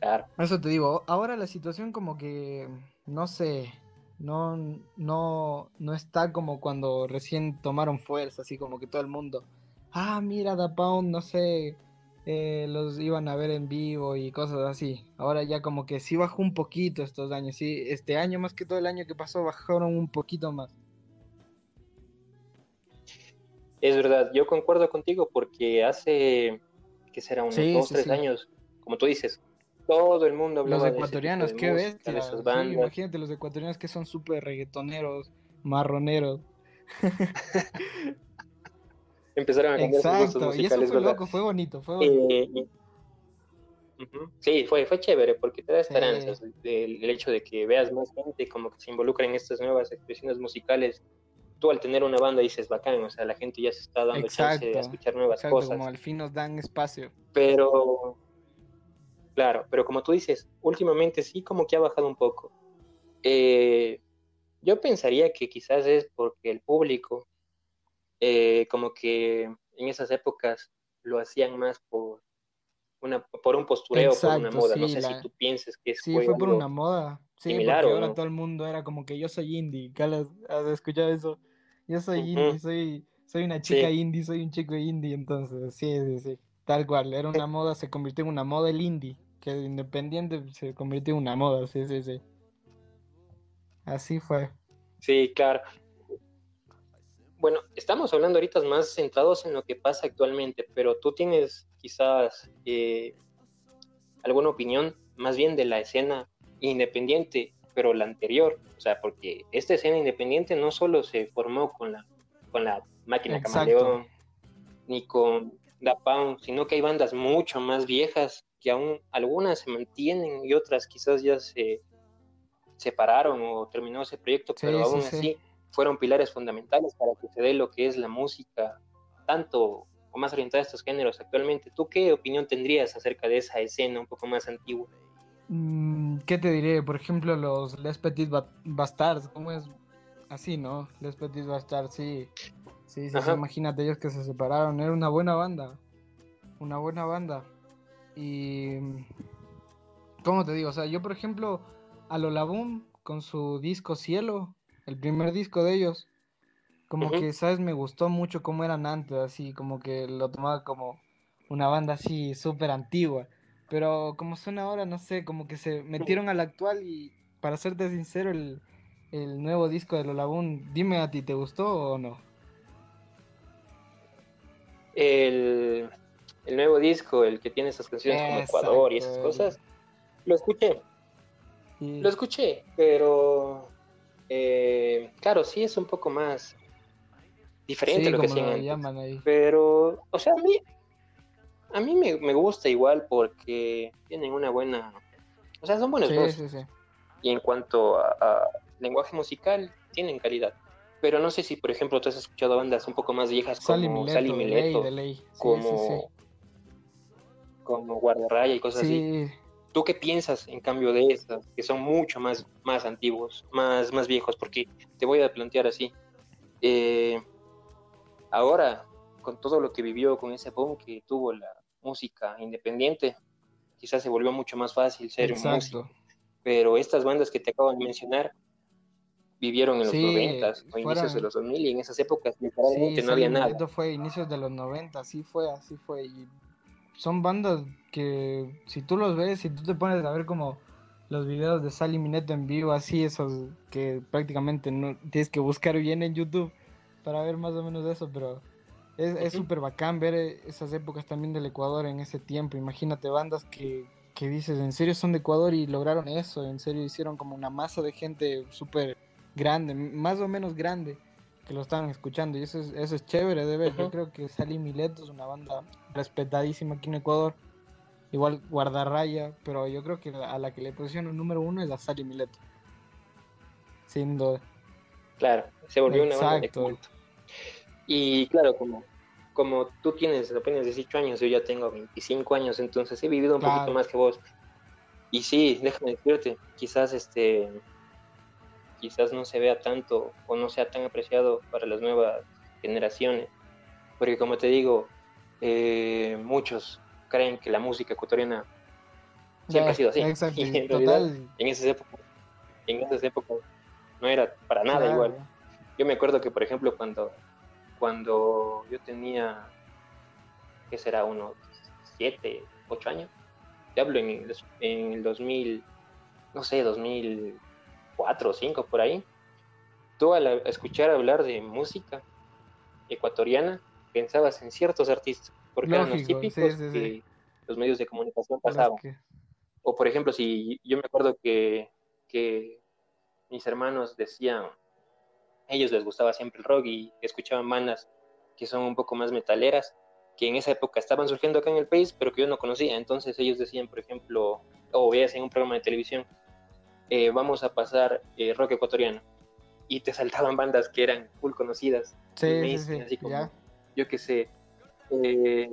claro. eso te digo, ahora la situación como que, no sé, no, no, no está como cuando recién tomaron fuerza, así como que todo el mundo, ah, mira, Da Pound, no sé, eh, los iban a ver en vivo y cosas así. Ahora ya como que sí bajó un poquito estos años, sí, este año más que todo el año que pasó bajaron un poquito más. Es verdad, yo concuerdo contigo porque hace, que será unos dos, tres años, como tú dices, todo el mundo hablaba Los ecuatorianos, qué bestia. imagínate los ecuatorianos que son súper reggaetoneros, marroneros. [LAUGHS] Empezaron a cambiar Exacto, sus musicales, y eso fue loco, fue bonito, fue bonito. Sí, fue, fue chévere porque te da esperanzas el, hecho de que veas más gente como que se involucra en estas nuevas expresiones musicales. Tú al tener una banda dices bacán, o sea, la gente ya se está dando chance de escuchar nuevas cosas. Como al fin nos dan espacio. Pero Claro, pero como tú dices, últimamente sí como que ha bajado un poco. Eh, yo pensaría que quizás es porque el público, eh, como que en esas épocas lo hacían más por una por un postureo, por una moda. no sé si tú pienses que sí, fue, por una moda. Sí, similar, porque ahora todo el mundo era como que yo soy indie. ¿Has escuchado eso? Yo soy indie, soy, soy una chica indie, soy un chico indie. Entonces, sí, sí, sí. Tal cual, era una moda, se convirtió en una moda el indie que Independiente se convirtió en una moda, sí, sí, sí. Así fue. Sí, claro. Bueno, estamos hablando ahorita más centrados en lo que pasa actualmente, pero tú tienes quizás eh, alguna opinión más bien de la escena independiente, pero la anterior, o sea, porque esta escena independiente no solo se formó con la, con la máquina Camaleón, ni con Da Pound, sino que hay bandas mucho más viejas que aún algunas se mantienen y otras quizás ya se separaron o terminó ese proyecto, pero aún así fueron pilares fundamentales para que se dé lo que es la música, tanto o más orientada a estos géneros actualmente. ¿Tú qué opinión tendrías acerca de esa escena un poco más antigua? Mm, ¿Qué te diré? Por ejemplo, los Les Petits Bastards, ¿cómo es? Así, ¿no? Les Petits Bastards, sí. Sí, sí, imagínate ellos que se separaron. Era una buena banda. Una buena banda. Y. ¿Cómo te digo? O sea, yo, por ejemplo, a Boom con su disco Cielo, el primer disco de ellos, como que, ¿sabes? Me gustó mucho cómo eran antes, así, como que lo tomaba como una banda así súper antigua. Pero como son ahora, no sé, como que se metieron al actual y para serte sincero, el, el nuevo disco de Lolabun, dime a ti, ¿te gustó o no? El, el nuevo disco, el que tiene esas canciones como Ecuador y esas cosas, lo escuché. Lo escuché, pero eh, claro, sí es un poco más diferente lo que se llaman ahí. Pero, o sea, a mí, a mí me, gusta igual porque tienen una buena, o sea, son buenos y en cuanto a, lenguaje musical, tienen calidad. Pero no sé si, por ejemplo, tú has escuchado bandas un poco más viejas como Sally Mileto, como, como Guardarraya y cosas así. ¿Tú qué piensas, en cambio, de estas, que son mucho más, más antiguos, más, más viejos? Porque te voy a plantear así. Eh, ahora, con todo lo que vivió, con ese boom que tuvo la música independiente, quizás se volvió mucho más fácil ser un músico. Pero estas bandas que te acabo de mencionar vivieron en los 90 o inicios de los 2000 y en esas épocas literalmente no había nada. Esto fue inicios de los 90, así fue, así fue. Y son bandas que si tú los ves, si tú te pones a ver como los videos de Sally Mineto en vivo, así esos que prácticamente no tienes que buscar bien en YouTube para ver más o menos eso, pero es súper bacán ver esas épocas también del Ecuador en ese tiempo. Imagínate bandas que, que dices, en serio son de Ecuador y lograron eso, en serio hicieron como una masa de gente súper grande, más o menos grande que lo estaban escuchando y eso es, eso es chévere de ver. Yo creo que Sally Mileto es una banda respetadísima aquí en Ecuador. Igual guardarraya, pero yo creo que a la que le pusieron el número uno es a Sally Mileto. Sin duda. Claro, se volvió una banda de culto. Y claro, como, como tú tienes apenas 18 años, yo ya tengo 25 años, entonces he vivido un poquito más que vos. Y sí, déjame decirte, quizás este quizás no se vea tanto o no sea tan apreciado para las nuevas generaciones. Porque como te digo, eh, muchos creen que la música ecuatoriana siempre ha sido así. [LAUGHS] Y en, total. en esas épocas, en esas épocas no era para nada igual. Yo me acuerdo que, por ejemplo, cuando, cuando yo tenía, ¿qué será? Unos 7, 8 años. Te hablo en, en el 2000, no sé, 2000, cuatro o cinco por ahí, tú al escuchar hablar de música ecuatoriana, pensabas en ciertos artistas, porque eran los típicos que los medios de comunicación pasaban. O por ejemplo, si yo me acuerdo que, que mis hermanos decían, a ellos les gustaba siempre el rock y escuchaban bandas que son un poco más metaleras, que en esa época estaban surgiendo acá en el país, pero que yo no conocía. Entonces ellos decían, por ejemplo, o veías en un programa de televisión, eh, vamos a pasar eh, rock ecuatoriano. Y te saltaban bandas que eran full conocidas. Sí, sí, así como, yo qué sé, eh,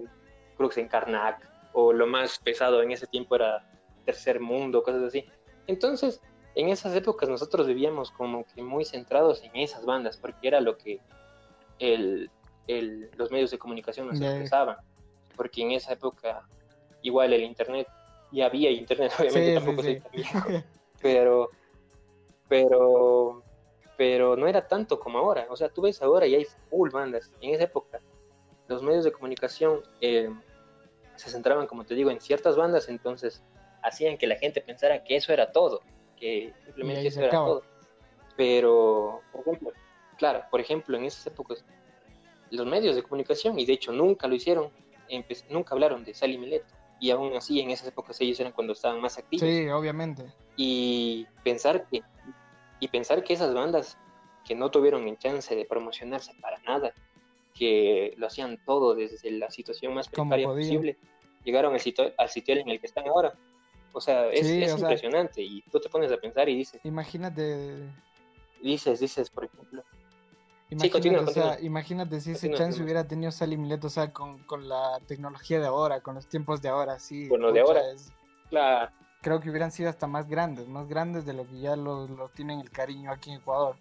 Crux en Karnak, o lo más pesado en ese tiempo era Tercer Mundo, cosas así. Entonces, en esas épocas nosotros vivíamos como que muy centrados en esas bandas, porque era lo que el, el, los medios de comunicación nos expresaban. Porque en esa época, igual el Internet, ya había Internet, [LAUGHS] obviamente tampoco se [LAUGHS] pero, pero, pero no era tanto como ahora. O sea, tú ves ahora y hay full bandas. En esa época, los medios de comunicación eh, se centraban, como te digo, en ciertas bandas, entonces hacían que la gente pensara que eso era todo, que simplemente eso era todo. Pero, por ejemplo, claro, por ejemplo, en esas épocas, los medios de comunicación, y de hecho nunca lo hicieron, nunca hablaron de Sally Milet y aún así en esas épocas ellos eran cuando estaban más activos. Sí, obviamente. Y pensar que, y pensar que esas bandas que no tuvieron el chance de promocionarse para nada, que lo hacían todo desde la situación más precaria posible, llegaron al sitio, al sitio en el que están ahora. O sea, es, impresionante y tú te pones a pensar y dices... Imagínate... Dices, dices, por ejemplo, Imagínate, imagínate si ese chance hubiera tenido Sally Milet, o sea, con, la tecnología de ahora, con los tiempos de ahora, sí. Bueno, de ahora, claro. Creo que hubieran sido hasta más grandes, más grandes de lo que ya los, tienen el cariño aquí en Ecuador.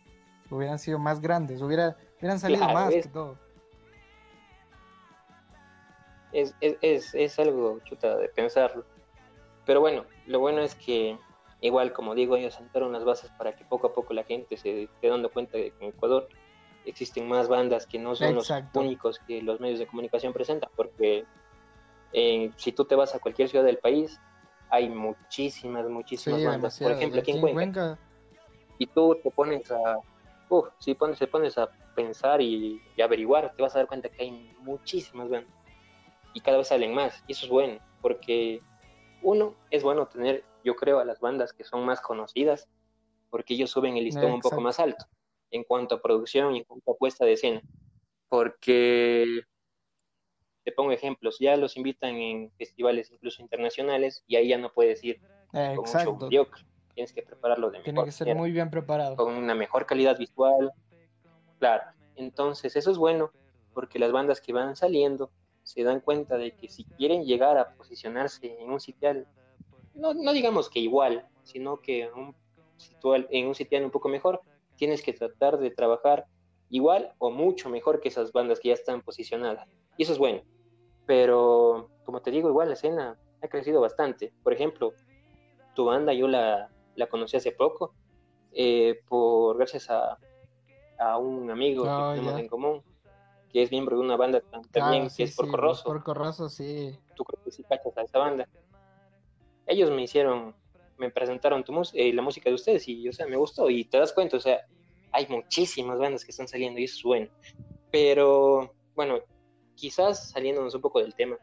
Hubieran sido más grandes, hubiera, hubieran salido más que todo. Es, es, es algo chuta de pensarlo. Pero bueno, lo bueno es que igual, como digo, ellos sentaron las bases para que poco a poco la gente se esté dando cuenta de que en Ecuador existen más bandas que no son los únicos que los medios de comunicación presentan, porque si tú te vas a cualquier ciudad del país, hay muchísimas, muchísimas bandas. Por ejemplo, aquí en Cuenca. Y tú te pones a, uf, si pones, te pones a pensar y, averiguar, te vas a dar cuenta que hay muchísimas bandas. Y cada vez salen más. Y eso es bueno, porque uno, es bueno tener, yo creo, a las bandas que son más conocidas, porque ellos suben el listón un poco más alto en cuanto a producción y en cuanto a puesta de escena. Porque, te pongo ejemplos, ya los invitan en festivales incluso internacionales y ahí ya no puedes ir con un show mediocre. Tienes que prepararlo de Tiene que ser muy bien preparado. Con una mejor calidad visual. Claro. Entonces, eso es bueno porque las bandas que van saliendo se dan cuenta de que si quieren llegar a posicionarse en un sitial, no, no digamos que igual, sino que un, en un sitial un poco mejor, tienes que tratar de trabajar igual o mucho mejor que esas bandas que ya están posicionadas. Y eso es bueno. Pero, como te digo, igual la escena ha crecido bastante. Por ejemplo, tu banda yo la, la conocí hace poco, eh, por gracias a, a un amigo que oh, tenemos en común, que es miembro de una banda también que es Porco Rosso. Porco Rosso, sí. Tú sí cachas a esa banda. Ellos me hicieron, me presentaron tu eh, la música de ustedes y, o sea, me gustó y te das cuenta, o sea, hay muchísimas bandas que están saliendo y eso es bueno. Pero, bueno, quizás saliéndonos un poco del tema,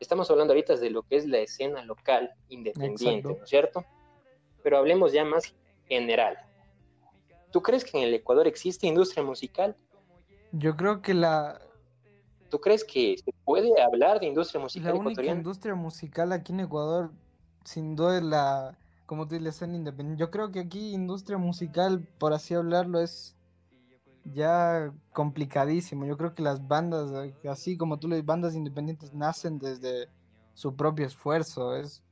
estamos hablando ahorita de lo que es la escena local independiente, ¿no es cierto? Pero hablemos ya más general. ¿Tú crees que en el Ecuador existe industria musical? Yo creo que la... ¿Tú crees que se puede hablar de industria musical La única industria musical aquí en Ecuador, sin duda, la, como tú dices, independiente. Yo creo que aquí industria musical, por así hablarlo, es ya complicadísimo. Yo creo que las bandas, así como tú le bandas independientes nacen desde su propio esfuerzo. Es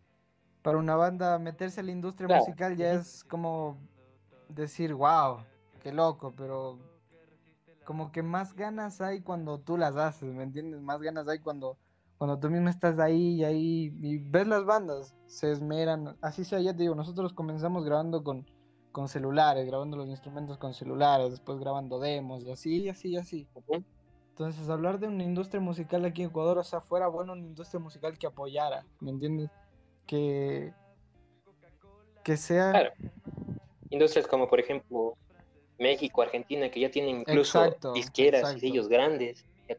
para una banda meterse a la industria musical ya es como decir, wow, qué loco, pero como que más ganas hay cuando tú las haces, ¿me entiendes? Más ganas hay cuando, cuando tú mismo estás ahí y ahí y ves las bandas, se esmeran, así sea, ya te digo, nosotros comenzamos grabando con, con celulares, grabando los instrumentos con celulares, después grabando demos y así, y así, y así. Entonces, hablar de una industria musical aquí en Ecuador, o sea, fuera bueno una industria musical que apoyara, ¿me entiendes? Que, que sea... Claro. Industrias como, por ejemplo, México, Argentina, que ya tienen incluso disqueras y sellos grandes que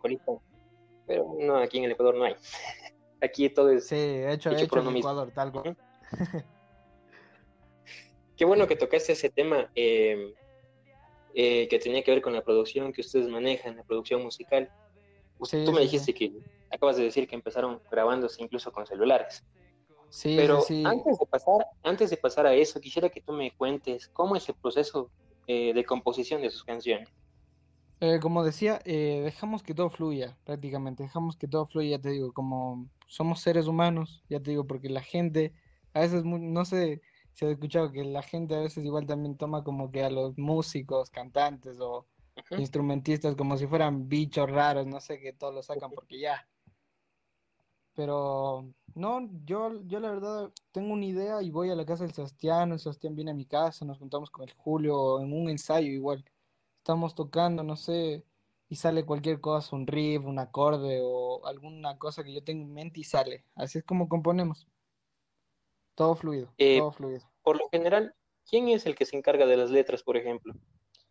Pero no, aquí en el Ecuador no hay. [LAUGHS] Aquí todo es sí, hecho, hecho, en Ecuador, tal cual. [LAUGHS] Qué bueno que tocaste ese tema em, eh, que tenía que ver con la producción que ustedes manejan, la producción musical. tú me dijiste que acabas de decir que empezaron grabándose incluso con celulares. Sí, Pero antes de pasar, antes de pasar a eso, quisiera que tú me cuentes cómo es el proceso eh, de composición de sus canciones. Eh, como decía, eh, dejamos que todo fluya, prácticamente, dejamos que todo fluya, ya te digo, como somos seres humanos, ya te digo, porque la gente, a veces, no sé si has escuchado que la gente a veces igual también toma como que a los músicos, cantantes o instrumentistas como si fueran bichos raros, no sé, que todos lo sacan porque ya. Pero no, yo, yo la verdad tengo una idea y voy a la casa del Sebastián, el Sebastián viene a mi casa, nos juntamos con el Julio en un ensayo igual. Estamos tocando, no sé, y sale cualquier cosa, un riff, un acorde o alguna cosa que yo tengo en mente y sale. Así es como componemos. Todo fluido, eh, todo fluido. Por lo general, ¿quién es el que se encarga de las letras, por ejemplo?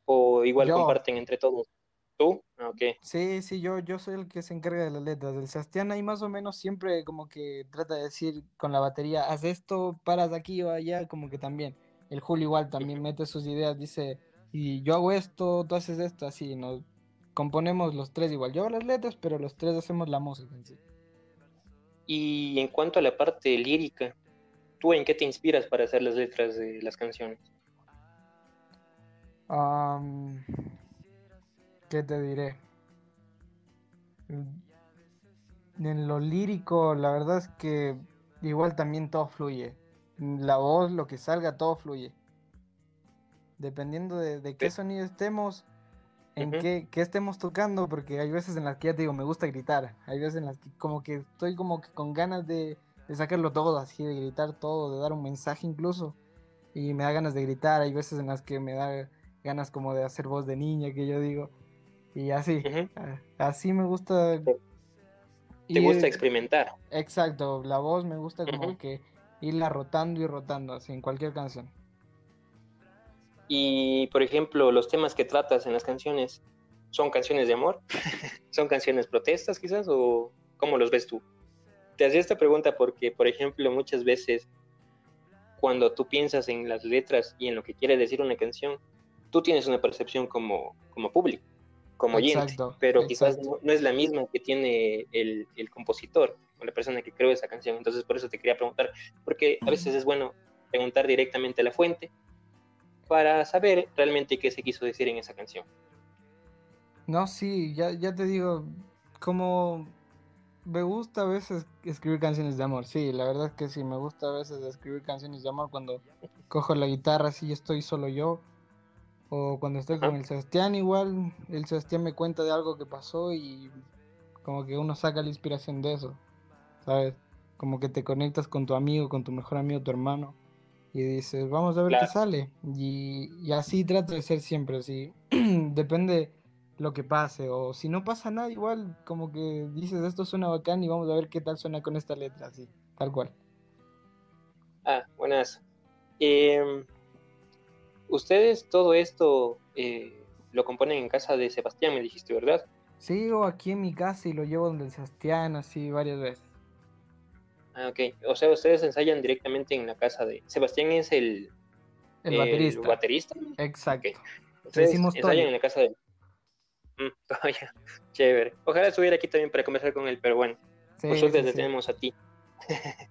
¿O igual comparten entre todos? ¿Tú? Ah, sí, sí, yo, yo soy el que se encarga de las letras. Del Sebastián ahí más o menos siempre como que trata de decir con la batería, haz esto, paras aquí o allá, como que también. El Julio igual también mete sus ideas, dice, y yo hago esto, tú haces esto, así, nos componemos los tres igual. Yo hago las letras, pero los tres hacemos la música en sí. Y en cuanto a la parte lírica, ¿tú en qué te inspiras para hacer las letras de las canciones? ¿Qué te diré? En lo lírico, la verdad es que igual también todo fluye. La voz, lo que salga, todo fluye. Dependiendo de, qué sonido estemos, en qué, estemos tocando, porque hay veces en las que ya te digo, me gusta gritar. Hay veces en las que como que estoy como que con ganas de, de sacarlo todo, así, de gritar todo, de dar un mensaje incluso. Y me da ganas de gritar. Hay veces en las que me da ganas como de hacer voz de niña, que yo digo. Y así, así me gusta. te gusta experimentar. Exacto, la voz me gusta como que irla rotando y rotando, así, en cualquier canción. Y, por ejemplo, los temas que tratas en las canciones, ¿son canciones de amor? [LAUGHS] ¿Son canciones protestas quizás? ¿O cómo los ves tú? Te hacía esta pregunta porque, por ejemplo, muchas veces cuando tú piensas en las letras y en lo que quiere decir una canción, tú tienes una percepción como, como público como oyente, pero quizás no, es la misma que tiene el, el, compositor o la persona que creó esa canción. Entonces, por eso te quería preguntar, porque a veces es bueno preguntar directamente a la fuente para saber realmente qué se quiso decir en esa canción. No, sí, ya, ya te digo, como me gusta a veces escribir canciones de amor, sí, la verdad es que sí, me gusta a veces escribir canciones de amor cuando cojo la guitarra, si estoy solo yo, o cuando estoy con el Sebastián, igual el Sebastián me cuenta de algo que pasó y como que uno saca la inspiración de eso, ¿sabes? Como que te conectas con tu amigo, con tu mejor amigo, tu hermano, y dices, vamos a ver qué sale. Y, así trato de ser siempre, así. [CLEARS THROAT] Depende lo que pase, o si no pasa nada, igual como que dices, esto suena bacán y vamos a ver qué tal suena con esta letra, así, tal cual. Ah, buenas. Eh, Ustedes todo esto eh, lo componen en casa de Sebastián, me dijiste, ¿verdad? Sí, o aquí en mi casa y lo llevo donde Sebastián, así varias veces. Ah, ok. O sea, ustedes ensayan directamente en la casa de... Sebastián es el... El baterista. baterista. Exacto. Ustedes ensayan en la casa de... Mm, [LAUGHS] chévere. Ojalá estuviera aquí también para conversar con él, pero bueno. por suerte te tenemos a ti. [LAUGHS]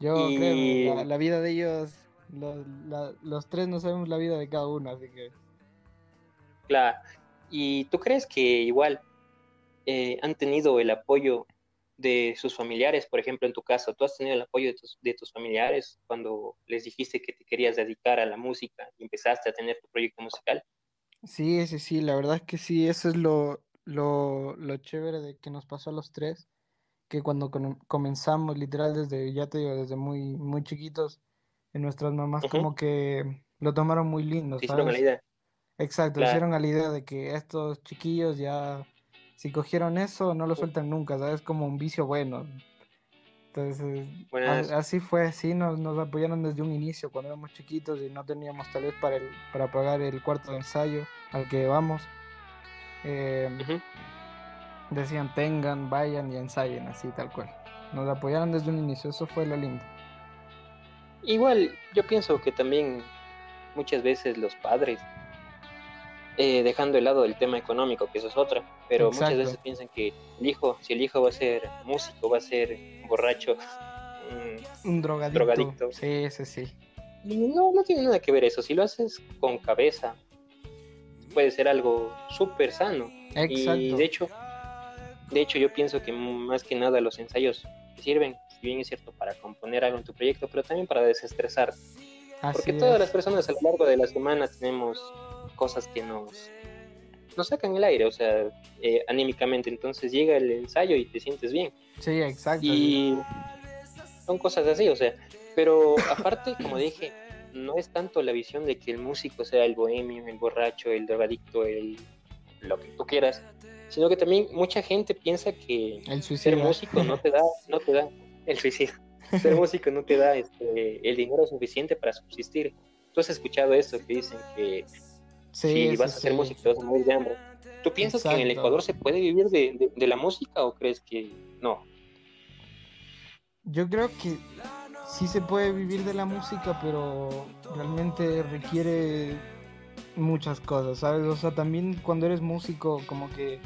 Yo creo que la vida de ellos los, los tres no sabemos la vida de cada uno, así que... Claro. ¿Y tú crees que igual eh, han tenido el apoyo de sus familiares? Por ejemplo, en tu caso, ¿tú has tenido el apoyo de tus, de tus familiares cuando les dijiste que te querías dedicar a la música y empezaste a tener tu proyecto musical? Sí, sí, sí, la verdad es que sí, eso es lo, lo, lo chévere de que nos pasó a los tres, que cuando comenzamos, literal, desde, ya te digo, desde muy, muy chiquitos, nuestras mamás como que lo tomaron muy lindo, Hicieron la idea. Exacto, hicieron a la idea de que estos chiquillos ya, si cogieron eso, no lo sueltan nunca, ¿sabes? Como un vicio bueno. Entonces, así fue, así nos, nos apoyaron desde un inicio, cuando éramos chiquitos y no teníamos tal vez para, el, para pagar el cuarto de ensayo al que vamos. Em, decían, tengan, vayan y ensayen, así tal cual. Nos apoyaron desde un inicio, eso fue lo lindo. Igual, yo pienso que también muchas veces los padres, eh, dejando de lado el tema económico, que eso es otra, pero muchas veces piensan que el hijo, si el hijo va a ser músico, va a ser borracho, un drogadicto. Sí, sí, sí. no, no tiene nada que ver eso. Si lo haces con cabeza, puede ser algo súper sano. Y de hecho, de hecho, yo pienso que más que nada los ensayos sirven si bien es cierto, para componer algo en tu proyecto, pero también para desestresar. Porque todas las personas a lo largo de la semana tenemos cosas que nos, nos sacan el aire, o sea, eh, anímicamente. Entonces llega el ensayo y te sientes bien. Sí, exacto. Y son cosas así, o sea, pero aparte, como dije, no es tanto la visión de que el músico sea el bohemio, el borracho, el drogadicto, el lo que tú quieras, sino que también mucha gente piensa que el ser músico no te da, no te da el suicidio. [LAUGHS] Ser músico no te da este, el dinero suficiente para subsistir. Tú has escuchado eso que dicen que si vas a ser músico te vas a morir de hambre. ¿Tú piensas que en el Ecuador se puede vivir de, de, la música o crees que no? Yo creo que sí se puede vivir de la música, pero realmente requiere muchas cosas, ¿sabes? O sea, también cuando eres músico, como que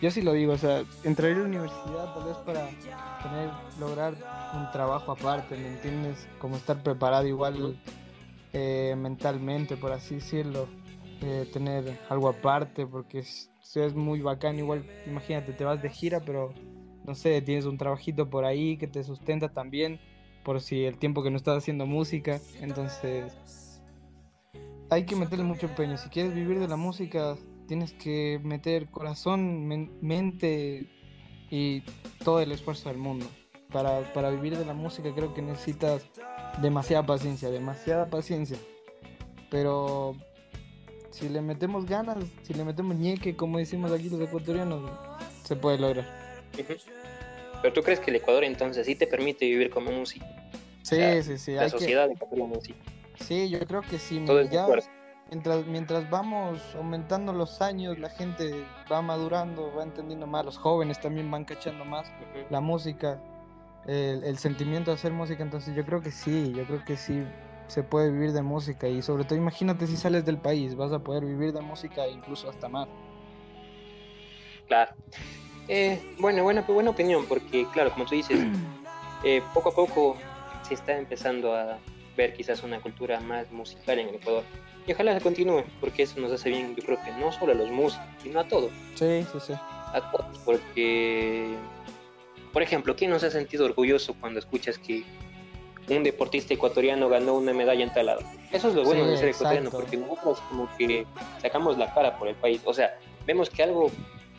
yo sí lo digo, o sea, entrar a la universidad tal vez para tener, lograr un trabajo aparte, ¿me entiendes? Como estar preparado igual eh, mentalmente, por así decirlo, eh, tener algo aparte, porque es, es muy bacán, igual, imagínate, te vas de gira, pero no sé, tienes un trabajito por ahí que te sustenta también, por si el tiempo que no estás haciendo música, entonces hay que meterle mucho empeño, si quieres vivir de la música tienes que meter corazón, mente y todo el esfuerzo del mundo. Para, vivir de la música creo que necesitas demasiada paciencia, demasiada paciencia. Pero si le metemos ganas, si le metemos ñeque, como decimos aquí los ecuatorianos, se puede lograr. Pero tú crees que el Ecuador entonces sí te permite vivir como músico. Sí, sí, sí. La sociedad ecuatoriana sí. Sí, yo creo que sí. Todo es ya, mientras, mientras vamos aumentando los años, la gente va madurando, va entendiendo más, los jóvenes también van cachando más la música, el, el sentimiento de hacer música, entonces yo creo que sí, yo creo que sí se puede vivir de música y sobre todo imagínate si sales del país, vas a poder vivir de música e incluso hasta más. Claro. Eh, bueno, buena, buena opinión, porque claro, como tú dices, [CLEARS THROAT] eh, poco a poco se está empezando a ver quizás una cultura más musical en el Ecuador. Y ojalá se continúe, porque eso nos hace bien, yo creo que no solo a los músicos, sino a todos. Sí, sí, sí. A todos, porque, por ejemplo, ¿quién no se ha sentido orgulloso cuando escuchas que un deportista ecuatoriano ganó una medalla en tal lado? Eso es lo bueno Sí, de ser ecuatoriano, exacto. porque nosotros como que sacamos la cara por el país. O sea, vemos que algo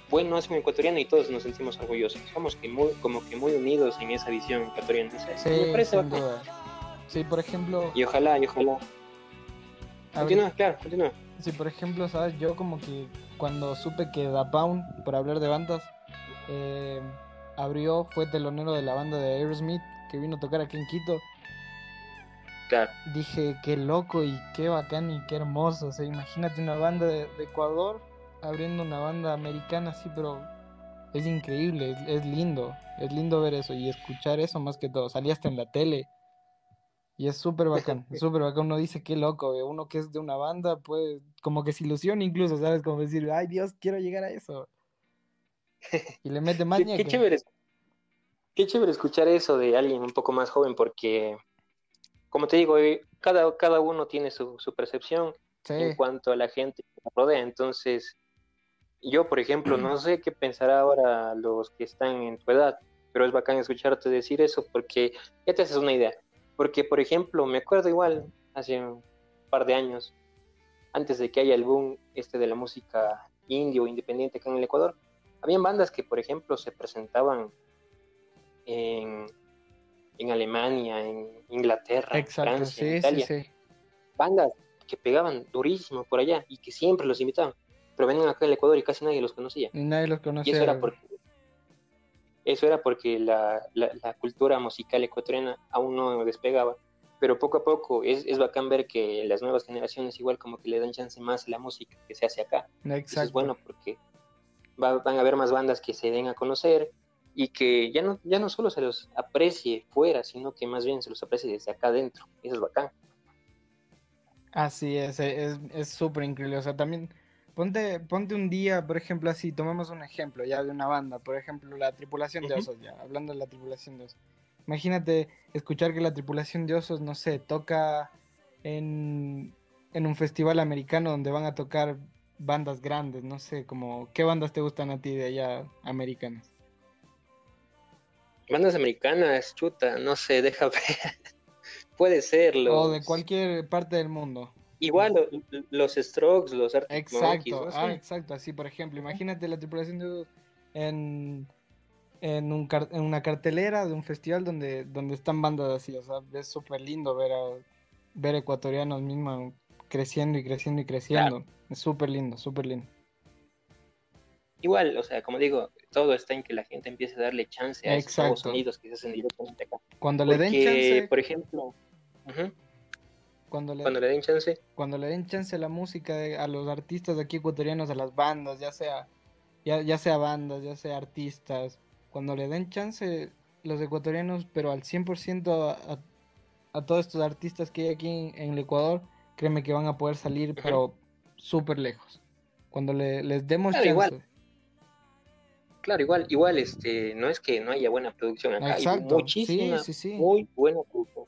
bueno hace un ecuatoriano y todos nos sentimos orgullosos. Somos que muy, como que muy unidos en esa visión ecuatoriana. O sea, Sí, me parece bacán. Sí, por ejemplo, Y ojalá, y ojalá. ver, Continúa, claro, continúa. Sí, por ejemplo, ¿sabes? Yo como que cuando supe que Da Pound, por hablar de bandas, eh, abrió, fue telonero de la banda de Aerosmith que vino a tocar aquí en Quito, Claro. dije, qué loco y qué bacán y qué hermoso. O sea, imagínate una banda de, de Ecuador abriendo una banda americana así, pero es increíble, es, es lindo, es lindo ver eso y escuchar eso más que todo. Salí hasta en la tele. Y es súper bacán, [LAUGHS] súper bacán. Uno dice, qué loco, ve, uno que es de una banda, pues, como que se ilusiona incluso, ¿sabes? Como decir, ay Dios, quiero llegar a eso. [LAUGHS] Y le mete más Qué, qué ñeque. chévere, qué chévere escuchar eso de alguien un poco más joven, porque, como te digo, eh, cada, cada uno tiene su, su percepción Sí, en cuanto a la gente que nos rodea. Entonces, yo, por ejemplo, no [CLEARS THROAT] sé qué pensará ahora los que están en tu edad, pero es bacán escucharte decir eso porque ya te haces una idea. Porque, por ejemplo, me acuerdo igual hace un par de años, antes de que haya el boom este de la música indio o independiente acá en el Ecuador, habían bandas que, por ejemplo, se presentaban en, en Alemania, en Inglaterra, en exacto, Francia, en sí, sí, Italia sí. bandas que pegaban durísimo por allá y que siempre los invitaban, pero venían acá al Ecuador y casi nadie los conocía. Y nadie los Y conocía. eso era porque, eso era porque la, la- la cultura musical ecuatoriana aún no despegaba. Pero poco a poco es, es bacán ver que las nuevas generaciones igual como que le dan chance más a la música que se hace acá. Eso es Exacto. bueno porque va- van a haber más bandas que se den a conocer y que ya no, ya no solo se los aprecie fuera, sino que más bien se los aprecie desde acá adentro. Eso es bacán. Así es, e- es, súper increíble. O sea, también ponte, ponte un día, por ejemplo, así, tomemos un ejemplo ya de una banda, por ejemplo, la tripulación de osos, ya, hablando de la tripulación de osos. Imagínate escuchar que la tripulación de osos, no sé, toca en, en un festival americano donde van a tocar bandas grandes, no sé, como, ¿qué bandas te gustan a ti de allá americanas? Bandas americanas, chuta, no sé, deja [LAUGHS] ver. Puede ser los... O de cualquier parte del mundo. Igual lo- los Strokes, los Arctic Monkeys, Exacto, no ah, exacto, así por ejemplo, imagínate la tripulación de en, en, un car- en una cartelera de un festival donde, donde están bandas así, o sea, es súper lindo ver a ver ecuatorianos mismos creciendo y creciendo y creciendo, es súper lindo, súper lindo. Igual, o sea, como digo, todo está en que la gente empiece a darle chance a esos nuevos Exacto. sonidos que se hacen directamente acá. Cuando le den chance, por ejemplo, cuando le, cuando le den chance, cuando le den chance a la música de- a los artistas de aquí ecuatorianos, a las bandas, ya sea, ya, ya sea bandas, ya sea artistas, cuando le den chance los ecuatorianos, pero al 100% a, a, a todos estos artistas que hay aquí en, en el Ecuador, créeme que van a poder salir, pero súper lejos. Cuando le, les demos Claro, chance. igual. Claro, igual, igual, este, no es que no haya buena producción acá, hay Exacto, muchísima, sí, sí, sí. muy buena producción.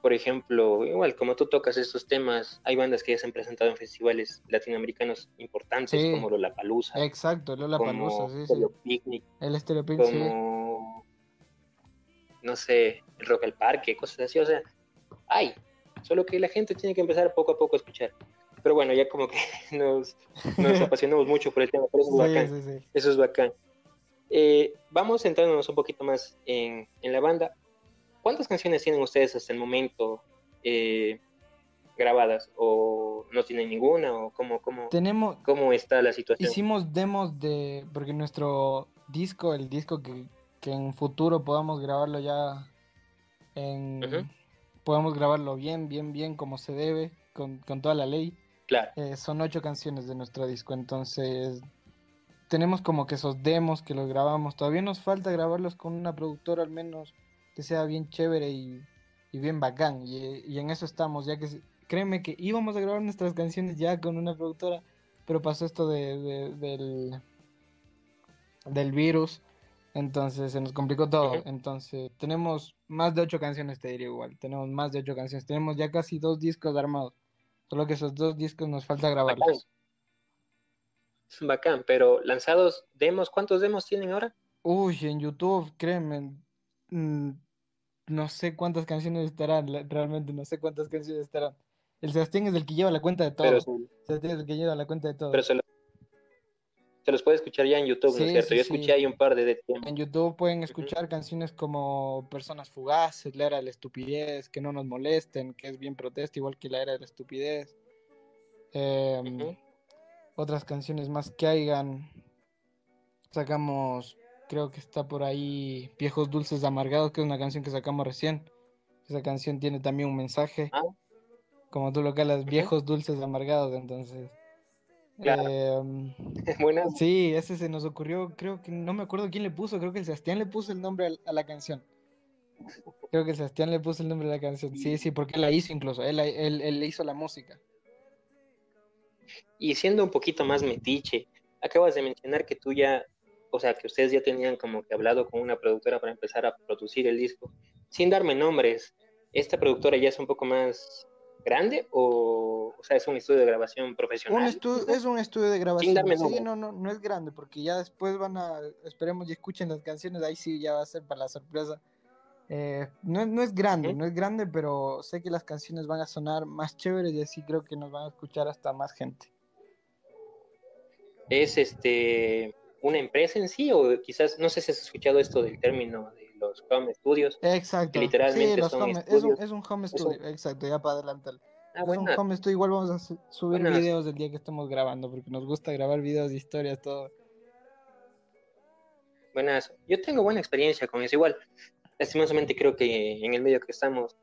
Por ejemplo, igual, como tú tocas estos temas, hay bandas que ya se han presentado en festivales latinoamericanos importantes como Lollapalooza, Exacto, como Palusa, sí, Picnic, El Stereo Picnic, como, no sé, el Rock al Parque, cosas así, o sea, hay, solo que la gente tiene que empezar poco a poco a escuchar. Pero bueno, ya como que [LAUGHS] nos, nos [LAUGHS] apasionamos mucho por el tema, pero eso es bacán, Sí, sí, sí. eso es bacán. Eh, vamos centrándonos un poquito más en, en la banda. ¿Cuántas canciones tienen ustedes hasta el momento eh, grabadas? ¿O no tienen ninguna? ¿O cómo, cómo, Tenemos, cómo está la situación? Hicimos demos de, porque nuestro disco, el disco que, que en futuro podamos grabarlo ya en... Podamos grabarlo bien, bien, bien como se debe, con, toda la ley. Claro. Eh, son ocho canciones de nuestro disco, entonces tenemos como que esos demos que los grabamos. Todavía nos falta grabarlos con una productora al menos que sea bien chévere y, bien bacán. Y, en eso estamos, ya que créeme que íbamos a grabar nuestras canciones ya con una productora, pero pasó esto de, del, del virus. Entonces se nos complicó todo. Entonces tenemos más de ocho canciones, te diría igual. Tenemos más de ocho canciones. Tenemos ya casi dos discos armados. Solo que esos dos discos nos falta grabarlos. Bacán, pero lanzados demos, ¿cuántos demos tienen ahora? Uy, en YouTube, créeme, mm, no sé cuántas canciones estarán, realmente no sé cuántas canciones estarán. El Sebastián es el que lleva la cuenta de todo. Sebastián es el que lleva la cuenta de todo. Pero se, los puede escuchar ya en YouTube, ¿no es cierto? Yo escuché ahí un par de, de En YouTube pueden escuchar canciones como Personas Fugaces, La Era de la Estupidez, Que no nos molesten, que es bien protesta, igual que La Era de la Estupidez. Em, otras canciones más que hayan. Sacamos creo que está por ahí Viejos Dulces Amargados, que es una canción que sacamos recién. Esa canción tiene también un mensaje, ah. como tú lo calas, Viejos Dulces Amargados, entonces... Em, [LAUGHS] sí, ese se nos ocurrió, creo que no me acuerdo quién le puso, creo que el Sebastián le puso el nombre a, la canción. Creo que el Sebastián le puso el nombre a la canción. Sí, sí, porque él la hizo incluso, él, él, él le hizo la música. Y siendo un poquito más metiche, acabas de mencionar que tú ya o sea, que ustedes ya tenían como que hablado con una productora para empezar a producir el disco, sin darme nombres, ¿esta productora ya es un poco más grande o, o sea, es un estudio de grabación profesional? Un estudio, es un estudio de grabación. sí, no, no, no es grande, porque ya después van a, esperemos y escuchen las canciones, ahí sí ya va a ser para la sorpresa. Eh, no, no, es grande, no es grande, pero sé que las canciones van a sonar más chéveres y así creo que nos van a escuchar hasta más gente. Es este una empresa en sí, o quizás, no sé si has escuchado esto del término de los home studios. Exacto. literalmente es, un, es, un, home studio, exacto, ya para adelantar. Ah, es un home studio, igual vamos a subir videos del día que estamos grabando, porque nos gusta grabar videos de historias, todo. Buenas, yo tengo buena experiencia con eso, igual, lastimosamente creo que en el medio que estamos,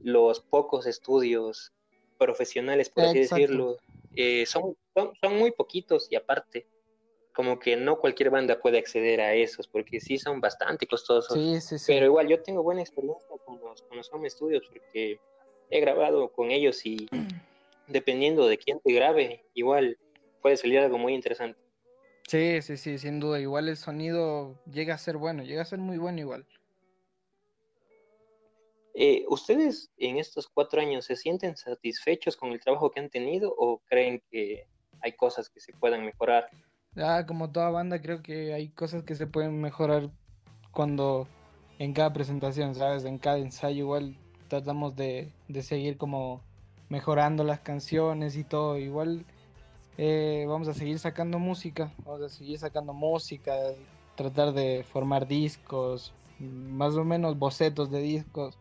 los pocos estudios profesionales, por así decirlo, eh, son, son, son muy poquitos y aparte, como que no cualquier banda puede acceder a esos, porque sí son bastante costosos. Sí, sí, sí. Pero igual yo tengo buena experiencia con los, con los home studios, porque he grabado con ellos y [CLEARS THROAT] dependiendo de quién te grabe, igual puede salir algo muy interesante. Sí, sí, sí, sin duda. Igual el sonido llega a ser bueno, llega a ser muy bueno igual. Eh, ¿Ustedes en estos cuatro años se sienten satisfechos con el trabajo que han tenido o creen que hay cosas que se puedan mejorar? Ah, como toda banda, creo que hay cosas que se pueden mejorar cuando en cada presentación, ¿sabes? En cada ensayo igual tratamos de, seguir como mejorando las canciones y todo. Igual eh, vamos a seguir sacando música, vamos a seguir sacando música, tratar de formar discos, más o menos bocetos de discos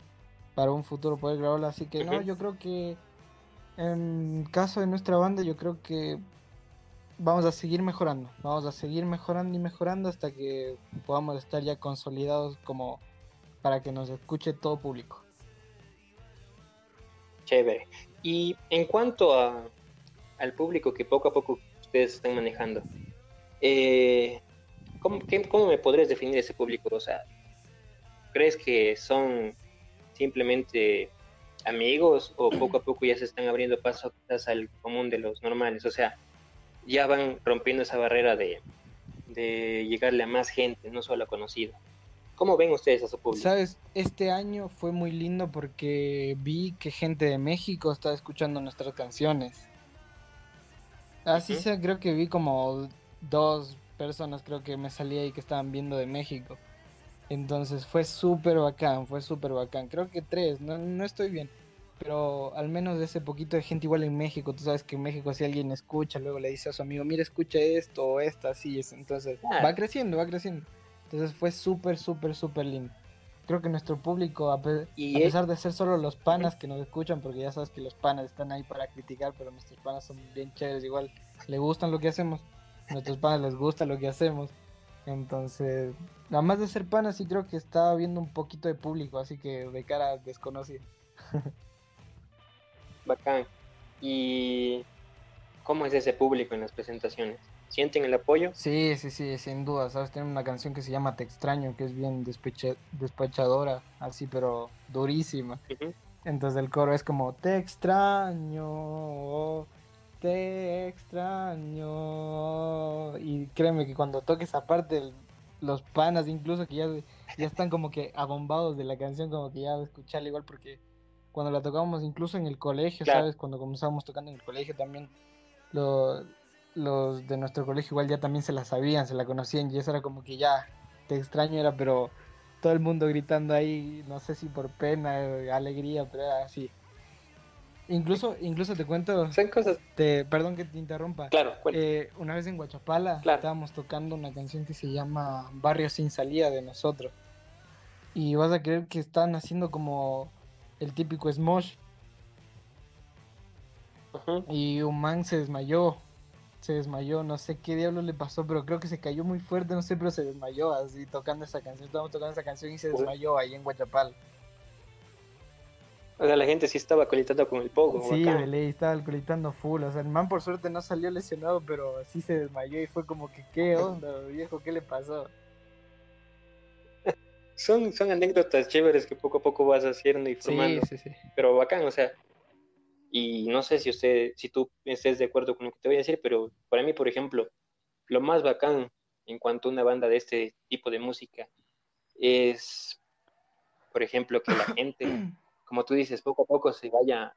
para un futuro poder grabarlo. Así que no, yo creo que en caso de nuestra banda, yo creo que vamos a seguir mejorando, vamos a seguir mejorando y mejorando hasta que podamos estar ya consolidados como para que nos escuche todo público. Chévere. Y en cuanto a, al público que poco a poco ustedes están manejando, eh, ¿cómo, ¿cómo, me podrías definir ese público? O sea, ¿crees que son simplemente amigos o poco a poco ya se están abriendo paso al común de los normales? O sea, ya van rompiendo esa barrera de, llegarle a más gente, no solo a conocido. ¿Cómo ven ustedes a su público? Sabes, este año fue muy lindo porque vi que gente de México estaba escuchando nuestras canciones. Así sea, creo que vi como dos personas, creo que me salía ahí que estaban viendo de México. Entonces fue súper bacán, fue súper bacán. Creo que tres, no, no estoy bien pero al menos de ese poquito de gente igual en México, tú sabes que en México si alguien escucha, luego le dice a su amigo, mira, escucha esto o esta, así es, entonces ah. va creciendo, va creciendo. Entonces fue súper, súper, súper lindo. Creo que nuestro público, a, pesar de ser solo los panas que nos escuchan, porque ya sabes que los panas están ahí para criticar, pero nuestros panas son bien chéveres, igual le gustan lo que hacemos, a nuestros panas les gusta lo que hacemos. Entonces, nada más de ser pana, sí creo que estaba viendo un poquito de público, así que de cara desconocida. [LAUGHS] Bacán. ¿Y cómo es ese público en las presentaciones? ¿Sienten el apoyo? Sí, sí, sí, sin duda. Sabes, tiene una canción que se llama Te extraño, que es bien despechadora, así, pero durísima. Entonces el coro es como, te extraño, te extraño. Y créeme que cuando toque esa parte, los panas incluso que ya, ya están como que abombados de la canción, como que ya de escucharla igual, porque cuando la tocábamos incluso en el colegio, ¿sabes? Cuando comenzamos tocando en el colegio también, lo, los de nuestro colegio igual ya también se la sabían, se la conocían y eso era como que ya, te extraño era, pero todo el mundo gritando ahí, no sé si por pena, alegría, pero era así. Incluso, incluso te cuento, Son cosas... te, perdón que te interrumpa. Claro, eh, una vez en Guachapala estábamos tocando una canción que se llama Barrio sin salida de nosotros. Y vas a creer que están haciendo como el típico smosh. Y un man se desmayó se desmayó, no sé qué diablo le pasó, pero creo que se cayó muy fuerte, no sé, pero se desmayó así tocando esa canción. Estábamos tocando esa canción y se desmayó ahí en Guachapal. O sea, la gente sí estaba colitando con el poco. Sí, ley, estaba colitando full. O sea, el man por suerte no salió lesionado, pero sí se desmayó y fue como que, ¿qué onda, viejo? ¿Qué le pasó? son, son anécdotas chéveres que poco a poco vas haciendo y formando. Sí, sí, sí. Pero bacán, o sea, y no sé si usted, si tú estés de acuerdo con lo que te voy a decir, pero para mí, por ejemplo, lo más bacán en cuanto a una banda de este tipo de música es, por ejemplo, que la gente, [CLEARS THROAT] como tú dices, poco a poco se vaya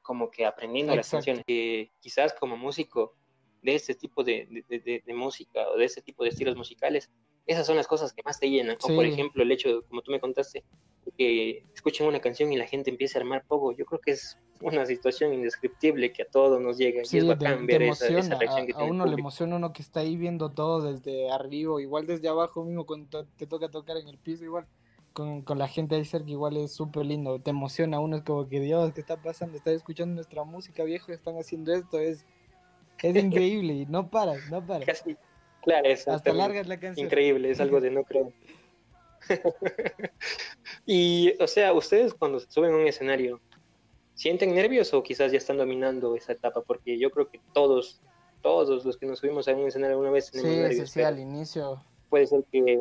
como que aprendiendo las canciones. Que quizás como músico de este tipo de, música o de este tipo de estilos musicales, esas son las cosas que más te llenan. O por ejemplo, el hecho, como tú me contaste, que escuchen una canción y la gente empiece a armar poco. Yo creo que es una situación indescriptible que a todos nos llega y es bacán ver esa, reacción a, uno le emociona uno que está ahí viendo todo desde arriba, igual desde abajo mismo cuando te toca tocar en el piso igual. Con, con la gente ahí cerca igual es súper lindo, te emociona uno, es como que Dios, ¿qué está pasando? Estás escuchando nuestra música viejo, están haciendo esto, es, es [LAUGHS] increíble y no paras, no paras. Casi, claro, es hasta largas la canción. Increíble, es algo de no creo. [LAUGHS] y, o sea, ustedes cuando suben a un escenario, ¿sienten nervios o quizás ya están dominando esa etapa? Porque yo creo que todos, todos los que nos subimos a un escenario alguna vez tenemos nervios. Sí, al inicio. Puede ser que...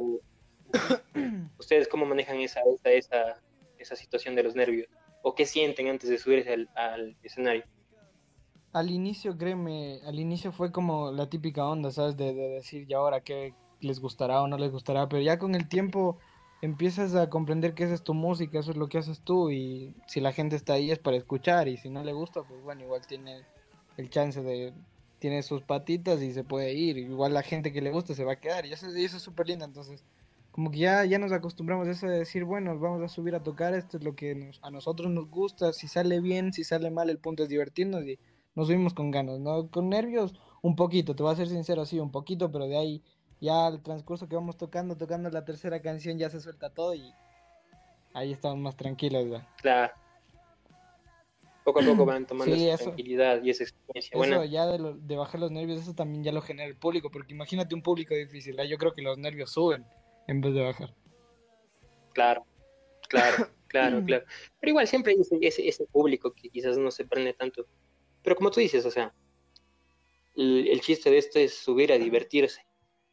[COUGHS] ¿Ustedes cómo manejan esa, esa, esa, situación de los nervios? ¿O qué sienten antes de subirse al, escenario? Al inicio, créeme, al inicio fue como la típica onda, ¿sabes? De, de decir, ¿y ahora qué les gustará o no les gustará? Pero ya con el tiempo empiezas a comprender que esa es tu música, eso es lo que haces tú y si la gente está ahí es para escuchar y si no le gusta, pues bueno, igual tiene el chance de, tiene sus patitas y se puede ir, igual la gente que le gusta se va a quedar y eso, es súper lindo, entonces como que ya, ya nos acostumbramos a eso de decir, bueno, vamos a subir a tocar, esto es lo que a nosotros nos gusta, si sale bien, si sale mal, el punto es divertirnos y nos subimos con ganas, ¿no? Con nervios, un poquito, te voy a ser sincero, sí, un poquito, pero de ahí ya al transcurso que vamos tocando, tocando la tercera canción, ya se suelta todo y ahí estamos más tranquilos. ¿verdad? Claro. Poco a poco van [CLEARS THROAT] tomando esa tranquilidad y esa experiencia. Eso ya de, de, bajar los nervios, eso también ya lo genera el público, porque imagínate un público difícil, yo creo que los nervios suben en vez de bajar. Claro, claro, [LAUGHS] claro, claro. Pero igual siempre hay ese, ese, público que quizás no se prende tanto. Pero como tú dices, o sea, el, el chiste de esto es subir a divertirse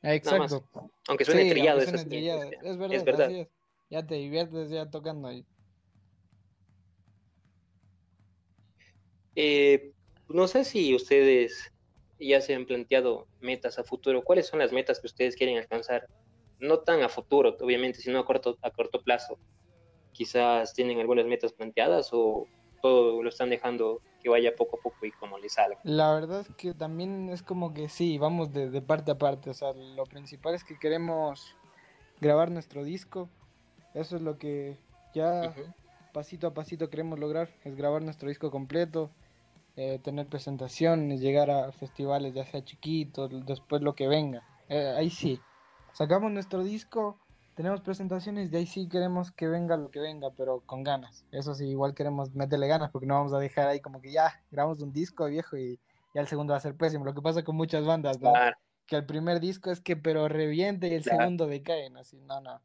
Exacto. Aunque suene trillado, es, verdad, Ya te diviertes ya tocando ahí. Eh, no sé si ustedes ya se han planteado metas a futuro. ¿Cuáles son las metas que ustedes quieren alcanzar? No tan a futuro, obviamente, sino a corto, a corto plazo. Quizás tienen algunas metas planteadas o todo lo están dejando que vaya poco a poco y como le salga. La verdad es que también es como que sí, vamos de, parte a parte. O sea, lo principal es que queremos grabar nuestro disco. Eso es lo que ya pasito a pasito queremos lograr, es grabar nuestro disco completo, eh, tener presentaciones, llegar a festivales ya sea chiquitos, después lo que venga. Eh, ahí sí, sacamos nuestro disco, tenemos presentaciones y ahí sí queremos que venga lo que venga, pero con ganas. Eso sí, igual queremos meterle ganas porque no vamos a dejar ahí como que ya grabamos un disco viejo y ya el segundo va a ser pésimo. Lo que pasa con muchas bandas, ¿no? que el primer disco es que pero reviente y el segundo decaen, así, no, no.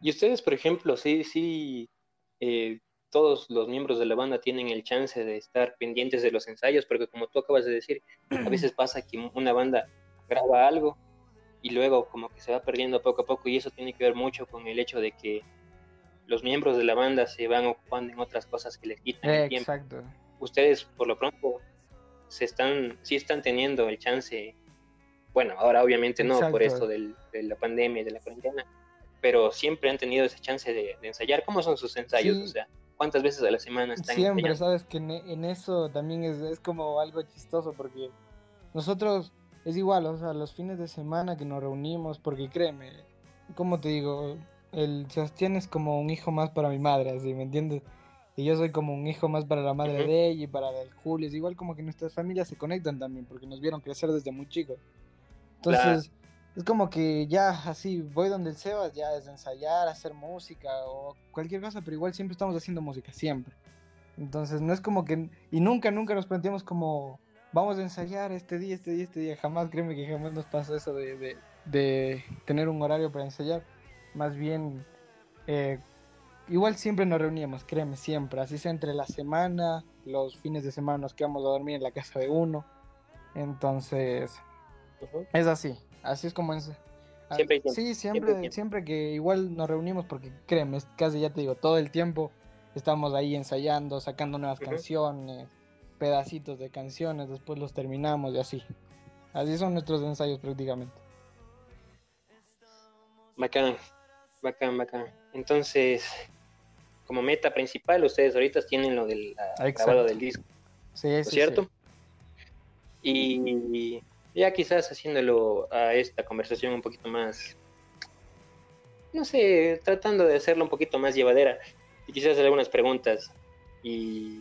Y ustedes, por ejemplo, sí, sí, eh, todos los miembros de la banda tienen el chance de estar pendientes de los ensayos, porque como tú acabas de decir, a veces pasa que una banda graba algo y luego como que se va perdiendo poco a poco y eso tiene que ver mucho con el hecho de que los miembros de la banda se van ocupando en otras cosas que les quitan el tiempo. Exacto. Ustedes por lo pronto se están, sí están teniendo el chance, bueno, ahora obviamente no por esto de la pandemia y de la cuarentena, pero siempre han tenido esa chance de, ensayar. ¿Cómo son sus ensayos? O sea, ¿cuántas veces a la semana están Siempre, sabes que en, eso también es, es como algo chistoso porque nosotros es igual, o sea, los fines de semana que nos reunimos, porque créeme, como te digo, el Sebastián es como un hijo más para mi madre, así, ¿me entiendes? Y yo soy como un hijo más para la madre de ella y para el Julio. Es igual como que nuestras familias se conectan también, porque nos vieron crecer desde muy chicos. Entonces, es como que ya así, voy donde el Sebas, ya es ensayar, hacer música o cualquier cosa, pero igual siempre estamos haciendo música, siempre. Entonces, no es como que, y nunca, nunca nos planteamos como, vamos a ensayar este día, este día, este día. Jamás, créeme que jamás nos pasó eso de, de, tener un horario para ensayar. Más bien, eh, igual siempre nos reuníamos, créeme, siempre. Así sea entre la semana, los fines de semana nos quedamos a dormir en la casa de uno. Entonces, es así. Así es como es. Ah, siempre, sí, siempre, siempre, que igual nos reunimos porque créeme, casi ya te digo, todo el tiempo estamos ahí ensayando, sacando nuevas canciones, pedacitos de canciones, después los terminamos y así. Así son nuestros ensayos prácticamente. Bacán, bacán, bacán. Entonces, como meta principal, ustedes ahorita tienen lo del grabado del disco. Sí, es ¿Cierto? Y ya quizás haciéndolo a esta conversación un poquito más, no sé, tratando de hacerlo un poquito más llevadera y quizás hacer algunas preguntas y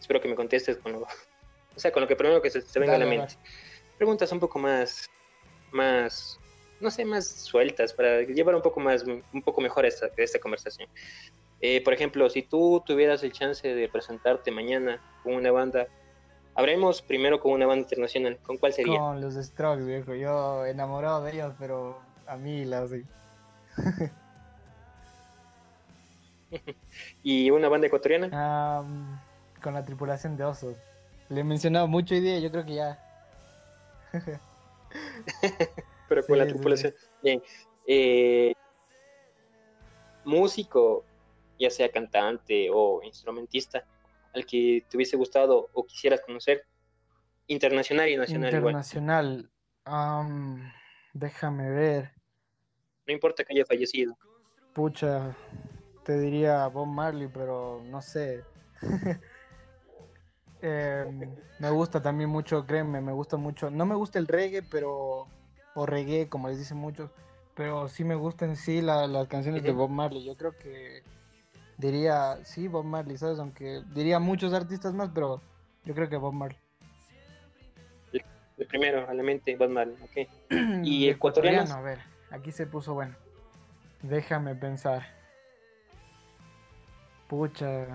espero que me contestes con lo, [LAUGHS] o sea, con lo que primero que se, venga a la mente. Preguntas un poco más, más, no sé, más sueltas para llevar un poco más, un poco mejor esta, esta conversación. Eh, por ejemplo, si tú tuvieras el chance de presentarte mañana con una banda, habremos primero con una banda internacional. ¿Con cuál sería? Con los Strokes, viejo. Yo enamorado de ellos, pero a mí la sí. [LAUGHS] ¿Y una banda ecuatoriana? Con la tripulación de osos. Le he mencionado mucho hoy día, yo creo que ya. Pero con la tripulación. Bien. Eh, músico, ya sea cantante o instrumentista, al que te hubiese gustado o quisieras conocer, internacional y nacional. Internacional. déjame ver. No importa que haya fallecido. Pucha, te diría Bob Marley, pero no sé. [LAUGHS] Em, me gusta también mucho, créeme, me gusta mucho. No me gusta el reggae, pero. O reggae, como les dicen muchos. Pero sí me gustan sí las canciones de Bob Marley. Yo creo que diría, sí, Bob Marley, ¿sabes? Aunque diría muchos artistas más, pero yo creo que Bob Marley. El, primero a la mente, Bob Marley, ok. [CLEARS THROAT] ¿Y ecuatoriano? A ver, aquí se puso bueno. Déjame pensar. Pucha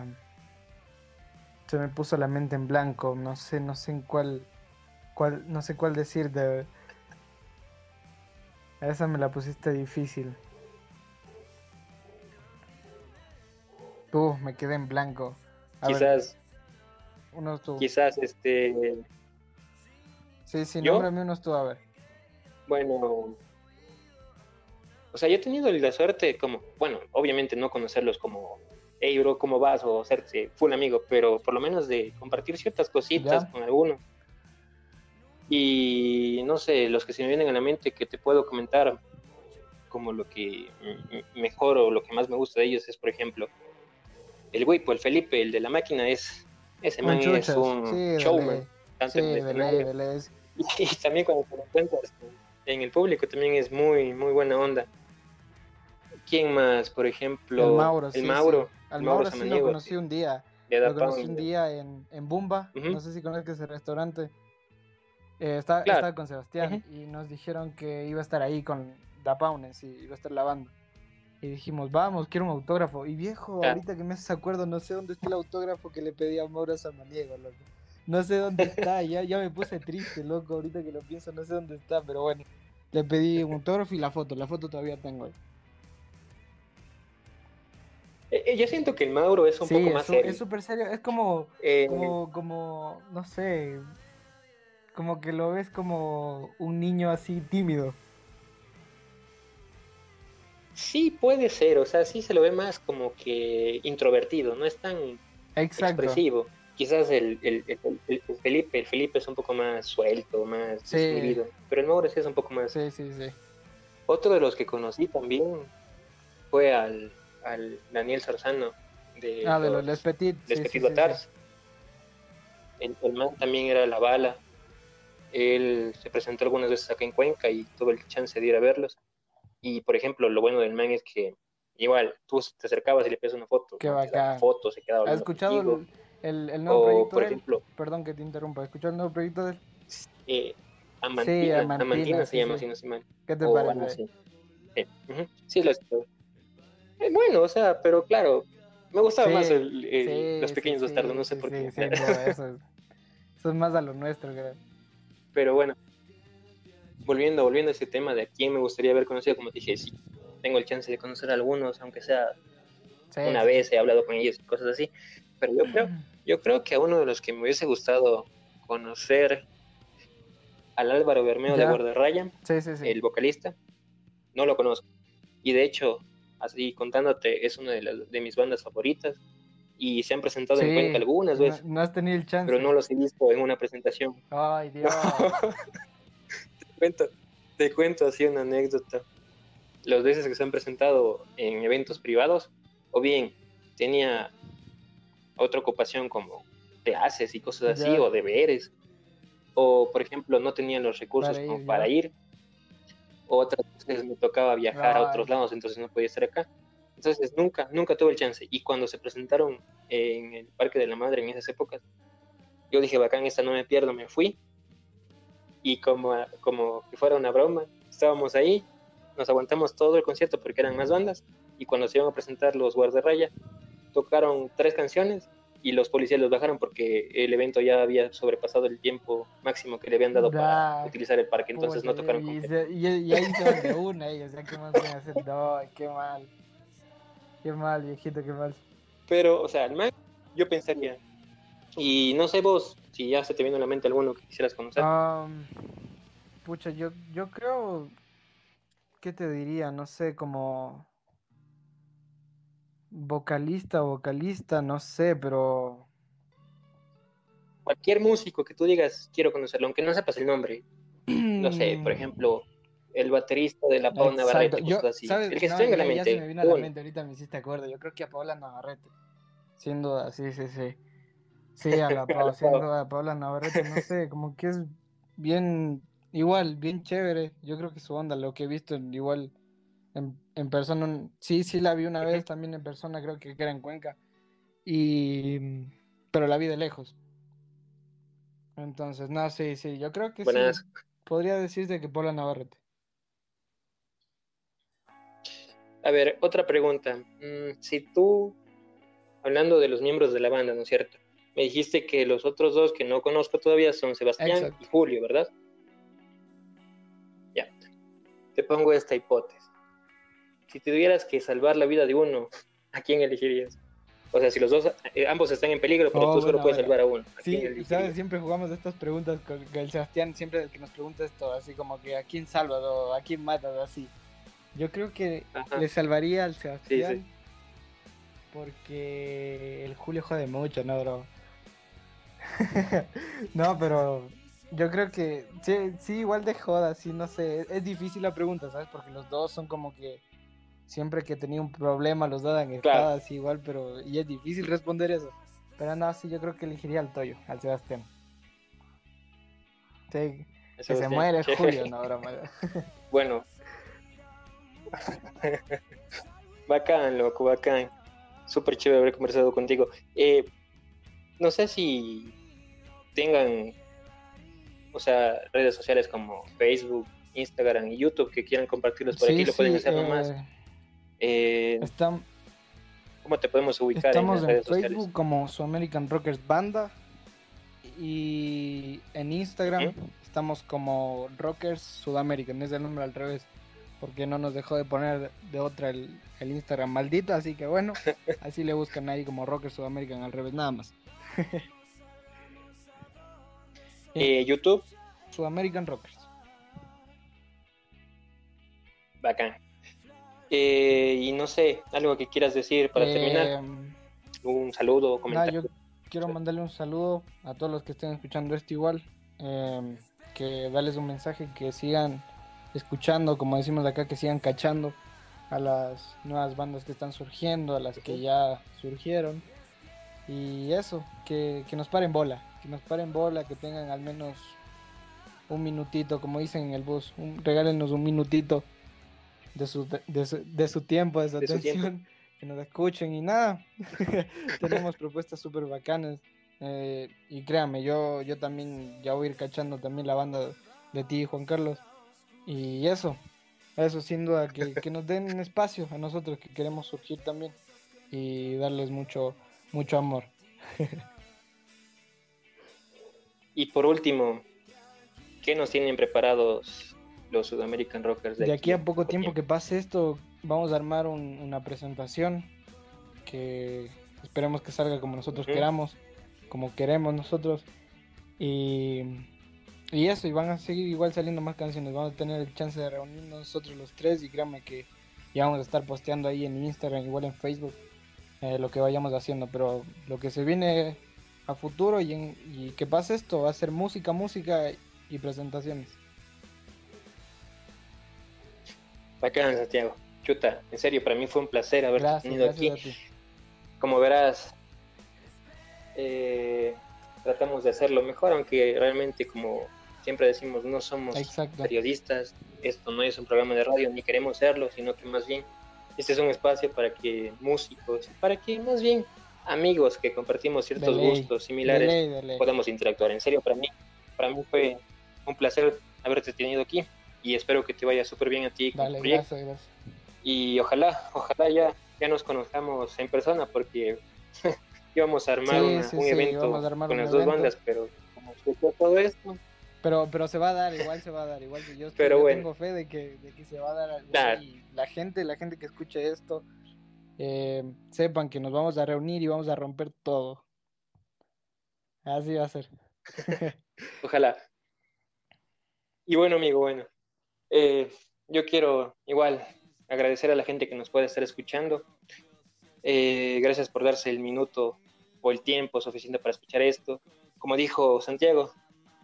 se me puso la mente en blanco, no sé, no sé en cuál, cuál no sé cuál decir de... esa me la pusiste difícil. Tú, me quedé en blanco. quizás, quizás este... Sí, sí, ¿Yo? nómbrame unos tú, a ver. Bueno, o sea, yo he tenido la suerte como, bueno, obviamente no conocerlos como hey bro, ¿cómo vas? O hacerte full amigo, pero por lo menos de compartir ciertas cositas con alguno. Y no sé, los que se me vienen a la mente que te puedo comentar, como lo que mejor o lo que más me gusta de ellos es, por ejemplo, el Wipo, el Felipe, el de la máquina, es ese man es un showman. Sí, [LAUGHS] y, también cuando te lo encuentras en el público también es muy, muy buena onda. ¿Quién más? Por ejemplo, el Mauro. El Mauro. Al Mauro, sí lo conocí un día. Lo conocí un día en, en Bumba. No sé si conoces ese restaurante. Eh, estaba, con Sebastián y nos dijeron que iba a estar ahí con Da Paunes y iba a estar la banda. Y dijimos, vamos, quiero un autógrafo. Y viejo, ahorita que me hace acuerdo, no sé dónde está el autógrafo que le pedí a Mauro Samaniego, loco. no sé dónde está, [LAUGHS] ya, ya me puse triste, loco, ahorita que lo pienso, no sé dónde está, pero bueno, le pedí un autógrafo y la foto, la foto todavía tengo ahí. Eh, eh, yo siento que el Mauro es un poco más serio. Es súper serio, es como, Eh, como, como, no sé, como que lo ves como un niño así tímido. Sí, puede ser, o sea, sí se lo ve más como que introvertido, no es tan Exacto. expresivo. Quizás el, el, el- el- el Felipe, el Felipe es un poco más suelto, más Sí. pero el Mauro sí es un poco más. Sí, sí, sí. Otro de los que conocí también fue al, al Daniel Sorzano de Ah, de los Les Petit. Les sí, Petit sí, sí, sí. El, el man también era la bala. Él se presentó algunas veces acá en Cuenca y tuve el chance de ir a verlos. Y por ejemplo, lo bueno del man es que igual tú te acercabas y le pedías una foto. Qué bacán. foto, se quedaba ¿Has escuchado el, el, el nuevo O, proyecto por de él? ejemplo, Perdón que te interrumpa. ¿Has escuchado el nuevo proyecto de él? eh, Amantina, Sí, Amantina, Amantina, se sí, llama, sí. si no estoy mal. ¿Qué te O parece? así. Sí, ujú. Sí, lo he escuchado. Eh, bueno, o sea, pero claro, me gustaba Sí, más el- el- Sí, los pequeños sí, bastardos, no sé por qué. sí, no, eso, es, eso es más a lo nuestro, creo. Pero bueno, volviendo, volviendo a ese tema de a quién me gustaría haber conocido, como te dije, sí, tengo el chance de conocer a algunos, aunque sea una vez, he hablado con ellos y cosas así. Pero yo creo, [CLEARS THROAT] yo creo que a uno de los que me hubiese gustado conocer al Álvaro Bermeo de Ya. Guardarraya, sí, sí. el vocalista, no lo conozco. Y de hecho, así contándote, es una de, las, de mis bandas favoritas. Y se han presentado en Sí, Cuenca algunas no, veces, no has tenido el chance. pero no los he visto en una presentación. Ay, [LAUGHS] Dios. te cuento, te cuento así una anécdota. Las veces que se han presentado en eventos privados, o bien tenía otra ocupación como clases y cosas así, Ya. o deberes, o por ejemplo no tenía los recursos Para como para ir, otras veces me tocaba viajar a Ay. otros lados, entonces no podía estar acá. Entonces nunca, nunca tuve el chance. Y cuando se presentaron en el Parque de la Madre en esas épocas, yo dije, bacán, esta no me pierdo, me fui. Y como, como que fuera una broma, estábamos ahí, nos aguantamos todo el concierto porque eran más bandas. Y cuando se iban a presentar los guardarraya, tocaron tres canciones y los policías los bajaron porque el evento ya había sobrepasado el tiempo máximo que le habían dado para utilizar el parque, entonces no tocaron y, completo. se- y, y ahí se de una ellos, ya que más van a hacer. No, qué mal. Qué mal, viejito, qué mal. Pero, o sea, el man, yo pensaría, y no sé vos si ya se te viene a la mente alguno que quisieras conocer. Am, pucha, yo, yo creo. ¿Qué te diría? No sé, como. Vocalista, vocalista, no sé, pero. Cualquier músico que tú digas, quiero conocerlo, aunque no sepas el nombre. No sé, por [CLEARS THROAT] ejemplo, el baterista de la. Exacto. Navarrete, Yo, así. ¿sabes? El que No, se tenga la ya- ya mente. se me vino a la mente, ahorita me hiciste acuerdo. Yo creo que a Paola Navarrete. Sin duda, sí, sí, sí. Sí, a la [LAUGHS] Paola, sin duda, a Paola Navarrete, no sé, como que es bien, igual, bien chévere. Yo creo que su onda, lo que he visto igual en, en persona, un- sí, sí la vi una vez también en persona, creo que era en Cuenca. Y, pero la vi de lejos. Entonces, no, sí, sí, yo creo que sí. Podría decirse que Paola Navarrete. A ver, otra pregunta. Mm, si tú, hablando de los miembros de la banda, ¿no es cierto? Me dijiste que los otros dos que no conozco todavía son Sebastián Exacto. y Julio, ¿verdad? Ya. Te pongo esta hipótesis. Si tuvieras que salvar la vida de uno, ¿a quién elegirías? O sea, si los dos, eh, ambos están en peligro, pero Oh, tú solo puedes salvar a uno. ¿a Sí, sabes, siempre jugamos estas preguntas con, el Sebastián, siempre que nos pregunta esto, así como que a quién salvas o a quién matas, así. Yo creo que Ajá. le salvaría al Sebastián sí. porque el Julio jode mucho, ¿no, bro? [LAUGHS] no, pero yo creo que sí, sí, igual de joda, sí, no sé, es difícil la pregunta, ¿sabes? Porque los dos son como que siempre que tenía un problema los dos dan Claro. espadas igual, pero y es difícil responder eso. Pero no, sí, yo creo que elegiría al Toyo, al Sebastián. Sí, que se muere [LAUGHS] Julio, no, broma. [LAUGHS] Bueno. [LAUGHS] bacán, loco, bacán. Súper chévere haber conversado contigo. Eh, no sé si tengan, o sea, redes sociales como Facebook, Instagram y YouTube que quieran compartirlos por Sí, aquí, lo pueden hacer nomás. Eh, ¿Cómo te podemos ubicar en estamos en, redes Facebook sociales? como Su American Rockers Banda y en Instagram estamos como Rockers Sudamérica, no es el nombre al revés, porque no nos dejó de poner de otra el, Instagram maldito, así que bueno, [LAUGHS] así le buscan ahí como Rockers Sudamérica al revés, nada más. [LAUGHS] eh, YouTube. Sudamerican Rockers. Bacán. Eh, y no sé, algo que quieras decir para terminar. Em, un saludo, comentario. yo quiero mandarle un saludo a todos los que estén escuchando esto igual. Em, que darles un mensaje que sigan escuchando, como decimos acá, que sigan cachando a las nuevas bandas que están surgiendo, a las que ya surgieron. Y eso, que, nos paren bola, que nos paren bola, que tengan al menos un minutito, como dicen en el bus, un, regálenos un minutito de su, de su, tiempo, de su atención, [LAUGHS] que nos escuchen y nada. [LAUGHS] Tenemos propuestas súper bacanas. Eh, y créame, yo, yo también ya voy a ir cachando también la banda de ti, Juan Carlos. Y eso, eso sin duda, que, [LAUGHS] que nos den espacio a nosotros que queremos surgir también y darles mucho, mucho amor. y por último, ¿qué nos tienen preparados los Sudamerican Rockers? De, aquí, a poco tiempo que pase esto, vamos a armar una presentación que esperemos que salga como nosotros queramos como queremos nosotros. Y, y eso, y van a seguir igual saliendo más canciones. Vamos a tener el chance de reunirnos nosotros los tres y créanme que ya vamos a estar posteando ahí en Instagram, igual en Facebook, eh, lo que vayamos haciendo. Pero lo que se viene a futuro y, y que pase esto va a ser música, música y presentaciones. Bacán, Santiago. Chuta, en serio, para mí fue un placer haberte tenido aquí. Como verás, eh, tratamos de hacerlo mejor, aunque realmente como siempre decimos, no somos periodistas, esto no es un programa de radio, ni queremos serlo, sino que más bien este es un espacio para que músicos, para que más bien amigos que compartimos ciertos gustos similares podamos interactuar. En serio, para mí, para mí fue un placer haberte tenido aquí y espero que te vaya súper bien a ti. Y ojalá, ojalá ya, ya nos conozcamos en persona porque [LAUGHS] íbamos a armar un evento con las dos bandas, pero como todo esto. Pero, pero se va a dar, igual se va a dar, igual yo, tengo fe de que, de que se va a dar y la gente, la gente que escuche esto, eh, sepan que nos vamos a reunir y vamos a romper todo. Así va a ser. [LAUGHS] Ojalá. Y bueno, amigo, bueno, eh, yo quiero igual agradecer a la gente que nos puede estar escuchando. Eh, gracias por darse el minuto o el tiempo suficiente para escuchar esto. Como dijo Santiago,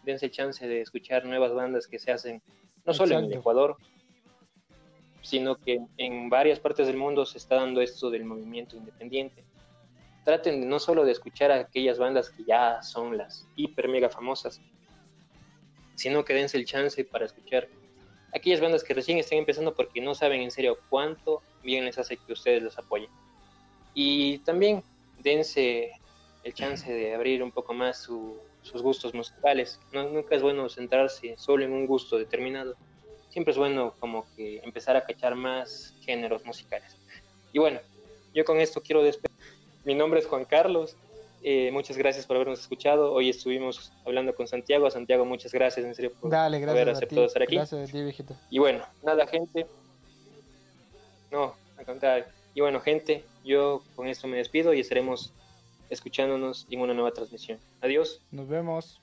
dense chance de escuchar nuevas bandas que se hacen no solo en el Ecuador, sino que en varias partes del mundo se está dando esto del movimiento independiente. Traten no solo de escuchar a aquellas bandas que ya son las hiper mega famosas, sino que dense el chance para escuchar aquellas bandas que recién están empezando porque no saben en serio cuánto bien les hace que ustedes los apoyen. Y también dense el chance de abrir un poco más sus gustos musicales. No, nunca es bueno centrarse solo en un gusto determinado. Siempre es bueno como que empezar a cachar más géneros musicales. Y bueno, yo con esto quiero despedir. Mi nombre es Juan Carlos. Eh, muchas gracias por habernos escuchado. Hoy estuvimos hablando con Santiago. Santiago, muchas gracias en serio por haber aceptado estar aquí. Gracias a ti, viejito. Y bueno, nada, gente. No, al contrario. Y bueno, gente, yo con esto me despido y estaremos escuchándonos en una nueva transmisión. Adiós. Nos vemos.